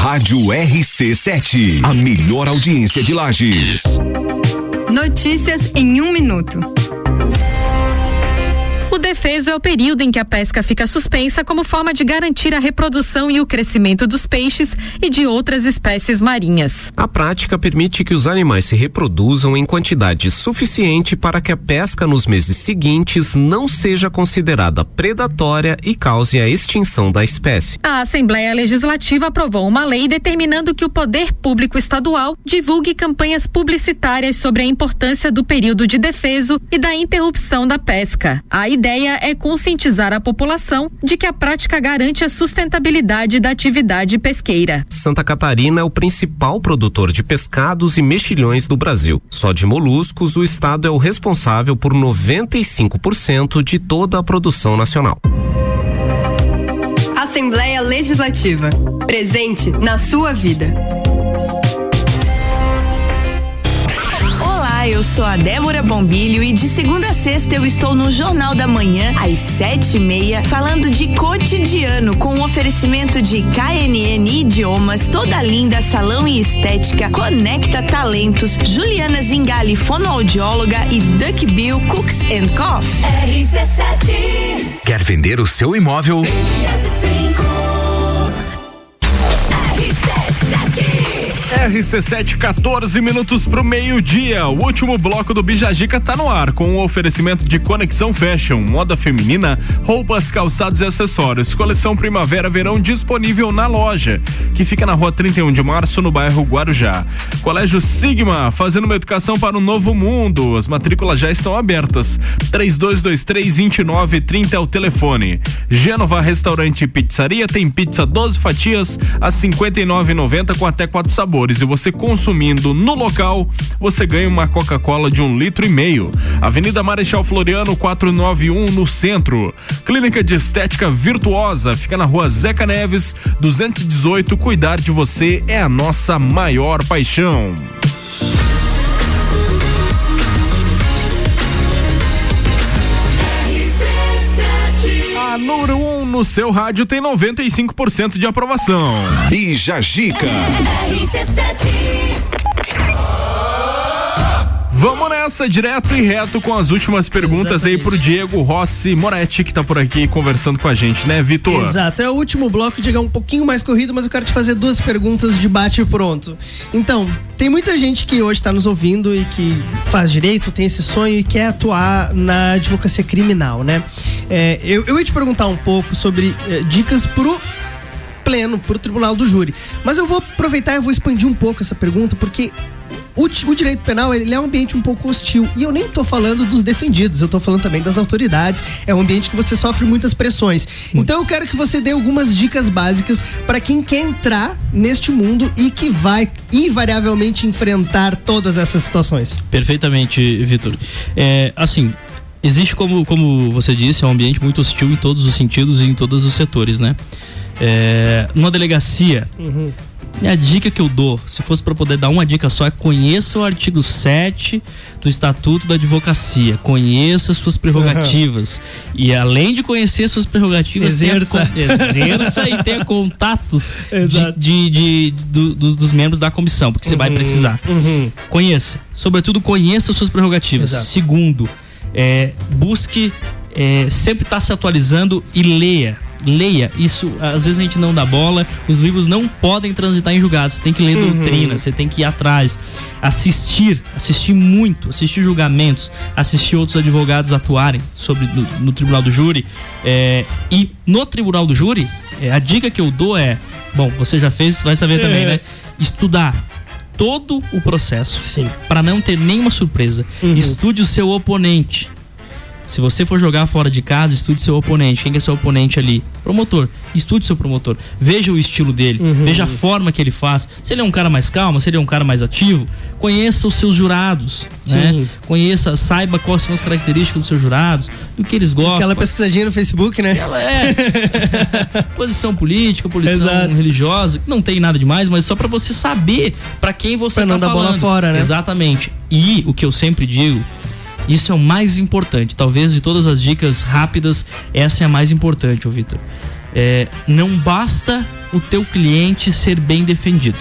Rádio RC7, a melhor audiência de Lages. Notícias em um minuto. O defeso é o período em que a pesca fica suspensa como forma de garantir a reprodução e o crescimento dos peixes e de outras espécies marinhas. A prática permite que os animais se reproduzam em quantidade suficiente para que a pesca nos meses seguintes não seja considerada predatória e cause a extinção da espécie. A Assembleia Legislativa aprovou uma lei determinando que o poder público estadual divulgue campanhas publicitárias sobre a importância do período de defeso e da interrupção da pesca. A ideia é conscientizar a população de que a prática garante a sustentabilidade da atividade pesqueira. Santa Catarina é o principal produtor de pescados e mexilhões do Brasil. Só de moluscos, o estado é o responsável por 95% de toda a produção nacional. Assembleia Legislativa. Presente na sua vida. Eu sou a Débora Bombilho e de segunda a sexta eu estou no Jornal da Manhã, às sete e meia, falando de cotidiano, com um oferecimento de KNN Idiomas, Toda Linda Salão e Estética, Conecta Talentos, Juliana Zingali, fonoaudióloga e Duck Bill Cooks and Coffee. RC7 Quer vender o seu imóvel? RC7, 14 minutos pro meio-dia. O último bloco do Bijagica tá no ar com o oferecimento de Conexão Fashion, moda feminina, roupas, calçados e acessórios. Coleção Primavera-Verão disponível na loja, que fica na rua 31 de março, no bairro Guarujá. Colégio Sigma, fazendo uma educação para o novo mundo. As matrículas já estão abertas. 3223-2930 é o telefone. Gênova Restaurante e Pizzaria tem pizza 12 fatias a 59,90 com até quatro sabores. E você consumindo no local, você ganha uma Coca-Cola de um litro e meio. Avenida Marechal Floriano 491 no centro. Clínica de Estética Virtuosa fica na rua Zeca Neves 218. Cuidar de você é a nossa maior paixão. A número 1 um no seu rádio tem 95% de aprovação. Bija Gica. Vamos nessa, direto e reto com as últimas perguntas aí pro Diego Rossi Moretti, que tá por aqui conversando com a gente, né, Vitor? Exato, é o último bloco, Diego, um pouquinho mais corrido, mas eu quero te fazer duas perguntas de bate e pronto. Então, tem muita gente que hoje está nos ouvindo e que faz direito, tem esse sonho e quer atuar na advocacia criminal, né? É, eu, eu ia te perguntar um pouco sobre eh, dicas pro pleno, pro tribunal do júri. Mas eu vou aproveitar e vou expandir um pouco essa pergunta, porque o, o direito penal ele é um ambiente um pouco hostil e eu nem tô falando dos defendidos, eu tô falando também das autoridades. É um ambiente que você sofre muitas pressões. Então eu quero que você dê algumas dicas básicas para quem quer entrar neste mundo e que vai invariavelmente enfrentar todas essas situações. Perfeitamente, Vitor. É, assim, existe como, como você disse, é um ambiente muito hostil em todos os sentidos e em todos os setores, né? É, numa delegacia, e a dica que eu dou, se fosse para poder dar uma dica só, é conheça o artigo 7 do Estatuto da Advocacia. Conheça suas prerrogativas. E além de conhecer suas prerrogativas, tenha Exerça. con- exerça e tenha contatos de, de- de- do- dos, dos membros da comissão, porque você vai Uhum, precisar. uhum. Conheça. Sobretudo, conheça suas prerrogativas. Exato. Segundo, é, busque é, sempre estar se atualizando e leia. Leia, isso às vezes a gente não dá bola, os livros não podem transitar em julgados, você tem que ler Uhum. doutrina, você tem que ir atrás, assistir, assistir muito, assistir julgamentos, assistir outros advogados atuarem sobre no, no tribunal do júri. é, e no tribunal do júri, é, a dica que eu dou é: bom, você já fez, vai saber também, É. né? Estudar todo o processo Sim. para não ter nenhuma surpresa. Uhum. Estude o seu oponente. Se você for jogar fora de casa, estude seu oponente. Quem que é seu oponente ali? Promotor. Estude seu promotor. Veja o estilo dele. Uhum. Veja a forma que ele faz. Se ele é um cara mais calmo, se ele é um cara mais ativo, conheça os seus jurados. Né? Sim. Conheça, saiba quais são as características dos seus jurados, do que eles gostam. Aquela pesquisadinha no Facebook, né? ela é posição política, posição Exato. religiosa, não tem nada demais, mas só pra você saber pra quem você Pra tá não dar bola falando. fora, né? Exatamente. E o que eu sempre digo, isso é o mais importante. Talvez de todas as dicas rápidas, essa é a mais importante, ô Vitor. É, não basta o teu cliente ser bem defendido.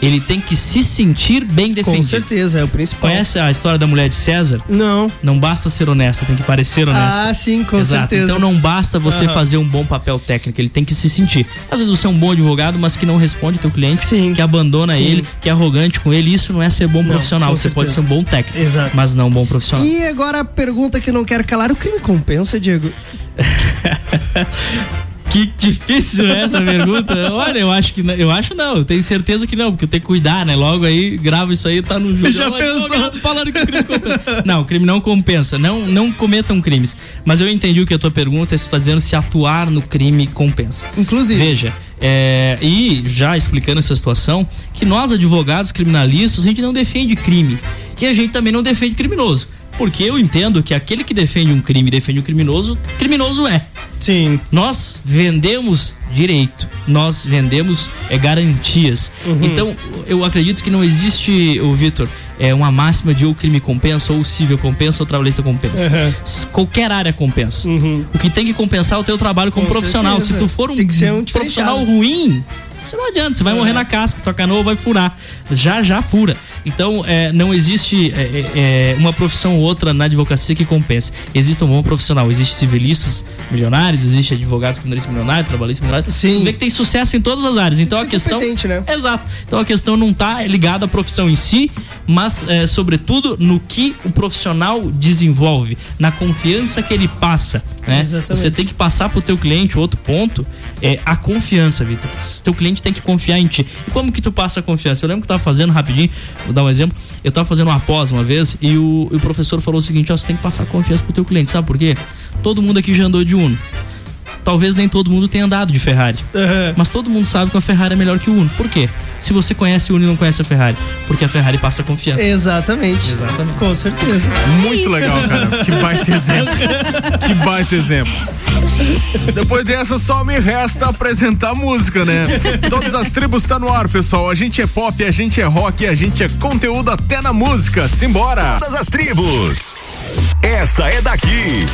Ele tem que se sentir bem defendido. Com certeza, é o principal. Conhece a história da mulher de César? Não. Não basta ser honesta, tem que parecer honesta. Ah, sim, com Exato. certeza. Então não basta você Aham. fazer um bom papel técnico, ele tem que se sentir. Às vezes você é um bom advogado, mas que não responde teu cliente, que abandona Sim. ele, que é arrogante com ele. Isso não é ser bom Não, profissional. Você pode ser certeza. um bom técnico, Exato. mas não um bom profissional. E agora a pergunta que não quero calar: o crime compensa, Diego? Que difícil é essa pergunta. Olha, eu acho que não, eu acho não, eu tenho certeza que não, porque eu tenho que cuidar, né? Logo aí, grava isso aí, tá no jogo. Já pensou? falando que o crime compensa. Não, o crime não compensa. Não, não cometam crimes. Mas eu entendi o que a tua pergunta é se tu tá dizendo se atuar no crime compensa. Inclusive. Veja, é, e já explicando essa situação, que nós advogados criminalistas, a gente não defende crime. E a gente também não defende criminoso. Porque eu entendo que aquele que defende um crime e defende um criminoso, criminoso é. Sim. Nós vendemos direito, nós vendemos é, garantias. Uhum. Então, eu acredito que não existe, o Vitor, é uma máxima de ou crime compensa, ou civil compensa, ou trabalhista compensa. Uhum. Qualquer área compensa. O que tem que compensar é o teu trabalho como Com profissional. certeza. Se tu for um, um profissional ruim, Você não adianta, você vai morrer na casca, tua canoa vai furar. Já, já fura. Então, é, não existe é, é, é, uma profissão ou outra na advocacia que compense. Existe um bom profissional, existe civilistas milionários, existe advogados criminalistas milionários, trabalhistas milionários. Sim. Vê que tem sucesso em todas as áreas. Então a questão. Né? Exato. Então a questão não está ligada à profissão em si, mas, é, sobretudo, no que o profissional desenvolve, na confiança que ele passa. Né? Você tem que passar pro teu cliente, outro ponto, é a confiança, Vitor. Teu cliente tem que confiar em ti. E como que tu passa a confiança? Eu lembro que eu tava fazendo rapidinho, vou dar um exemplo. Eu tava fazendo uma pós uma vez e o, o professor falou o seguinte: ó, você tem que passar confiança pro teu cliente. Sabe por quê? Todo mundo aqui já andou de Uno talvez nem todo mundo tenha andado de Ferrari. Uhum. Mas todo mundo sabe que a Ferrari é melhor que o Uno. Por quê? Se você conhece o Uno e não conhece a Ferrari. Porque a Ferrari passa confiança. Exatamente. Exatamente. Com certeza. Muito legal, cara. Que baita exemplo. que baita exemplo. Depois dessa, só me resta apresentar música, né? Todas as tribos tá no ar, pessoal. A gente é pop, a gente é rock, a gente é conteúdo até na música. Simbora! Todas as tribos. Essa é daqui.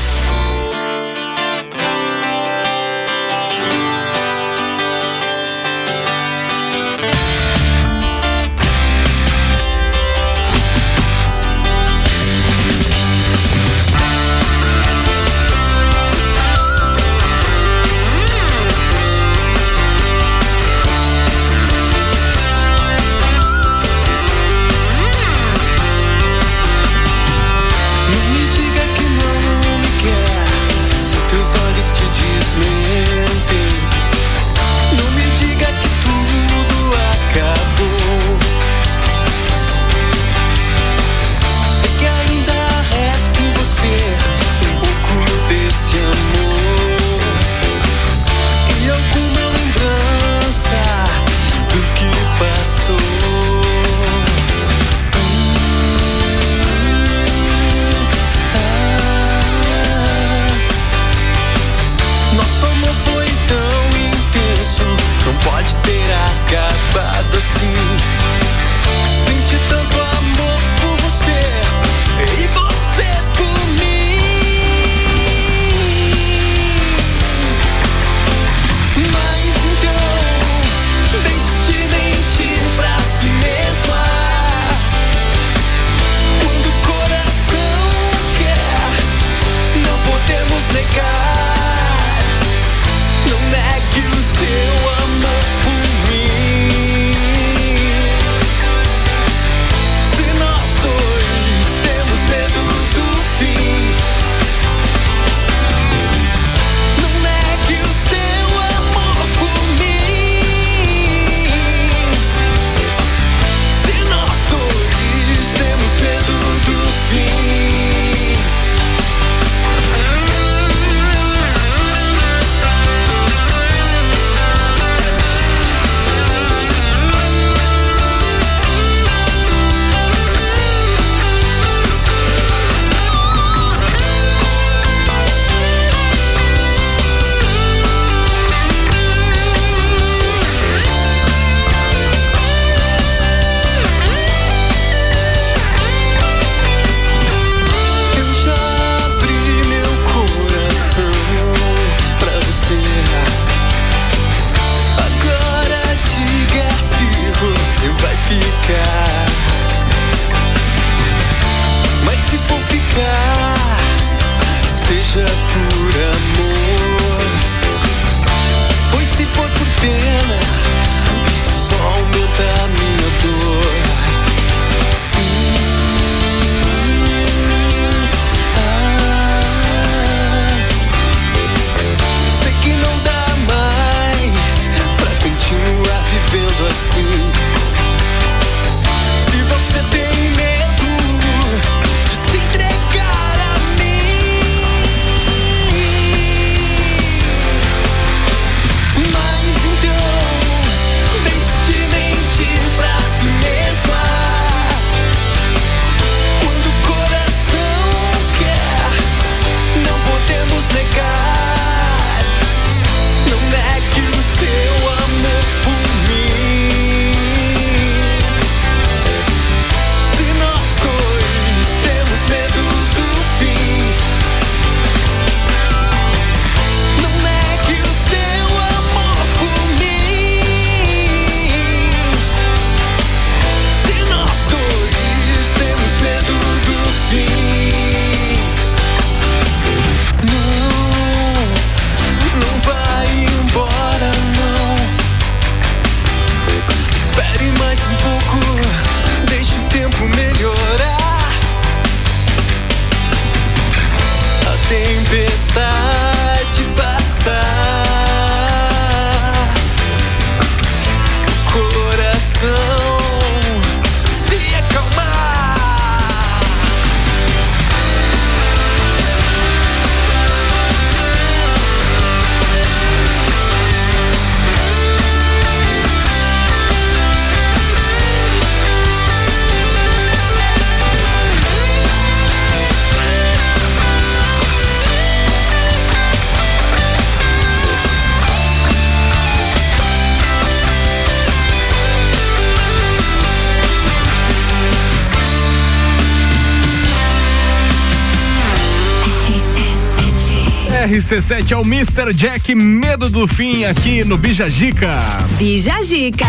RC7 é o Mr. Jack Medo do Fim aqui no Bijagica. Bijagica.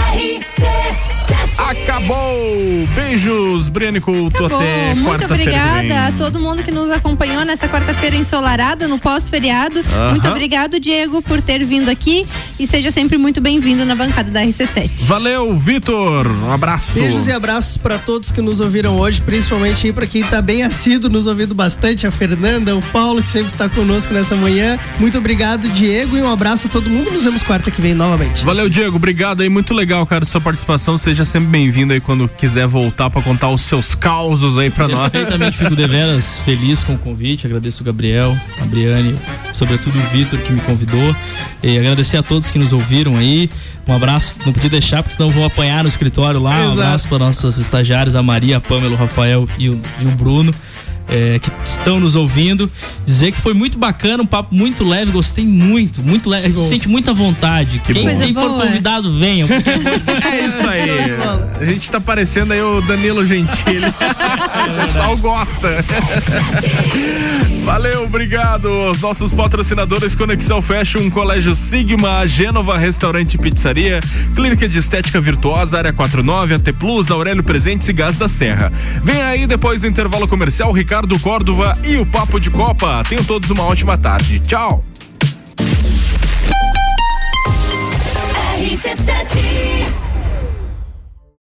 Acabou! Beijos, Bom, até muito obrigada a todo mundo que nos acompanhou nessa quarta-feira ensolarada, no pós-feriado. Muito obrigado, Diego, por ter vindo aqui e seja sempre muito bem-vindo na bancada da RC7. Valeu, Vitor. Um abraço. Beijos e abraços para todos que nos ouviram hoje, principalmente aí para quem tá bem assíduo, nos ouvindo bastante, a Fernanda, o Paulo, que sempre tá conosco nessa manhã. Muito obrigado, Diego, e um abraço a todo mundo. Nos vemos quarta que vem novamente. Valeu, Diego. Obrigado aí. Muito legal, cara, sua participação. Seja sempre bem-vindo aí quando quiser voltar pra contar os seus causos aí pra nós. Perfeitamente fico deveras feliz com o convite. Agradeço o Gabriel, a Briane, sobretudo o Vitor que me convidou. E agradecer a todos que nos ouviram aí. Um abraço, não podia deixar, porque senão vou apanhar no escritório lá. Um Exato. abraço para nossos estagiários, a Maria, a Pamela, o Rafael e o, e o Bruno. É, que estão nos ouvindo, dizer que foi muito bacana, um papo muito leve, gostei muito, muito leve, a gente sente muita vontade. Que quem for convidado, venham. É isso aí. A gente tá parecendo aí o Danilo Gentili. o pessoal gosta. Valeu, obrigado. Os nossos patrocinadores Conexão Fashion, Colégio Sigma, Gênova Restaurante e Pizzaria, Clínica de Estética Virtuosa, Área 49, AT Plus, Aurélio Presentes e Gás da Serra. Vem aí depois do intervalo comercial, Ricardo Córdova e o Papo de Copa. Tenham todos uma ótima tarde. Tchau. RC7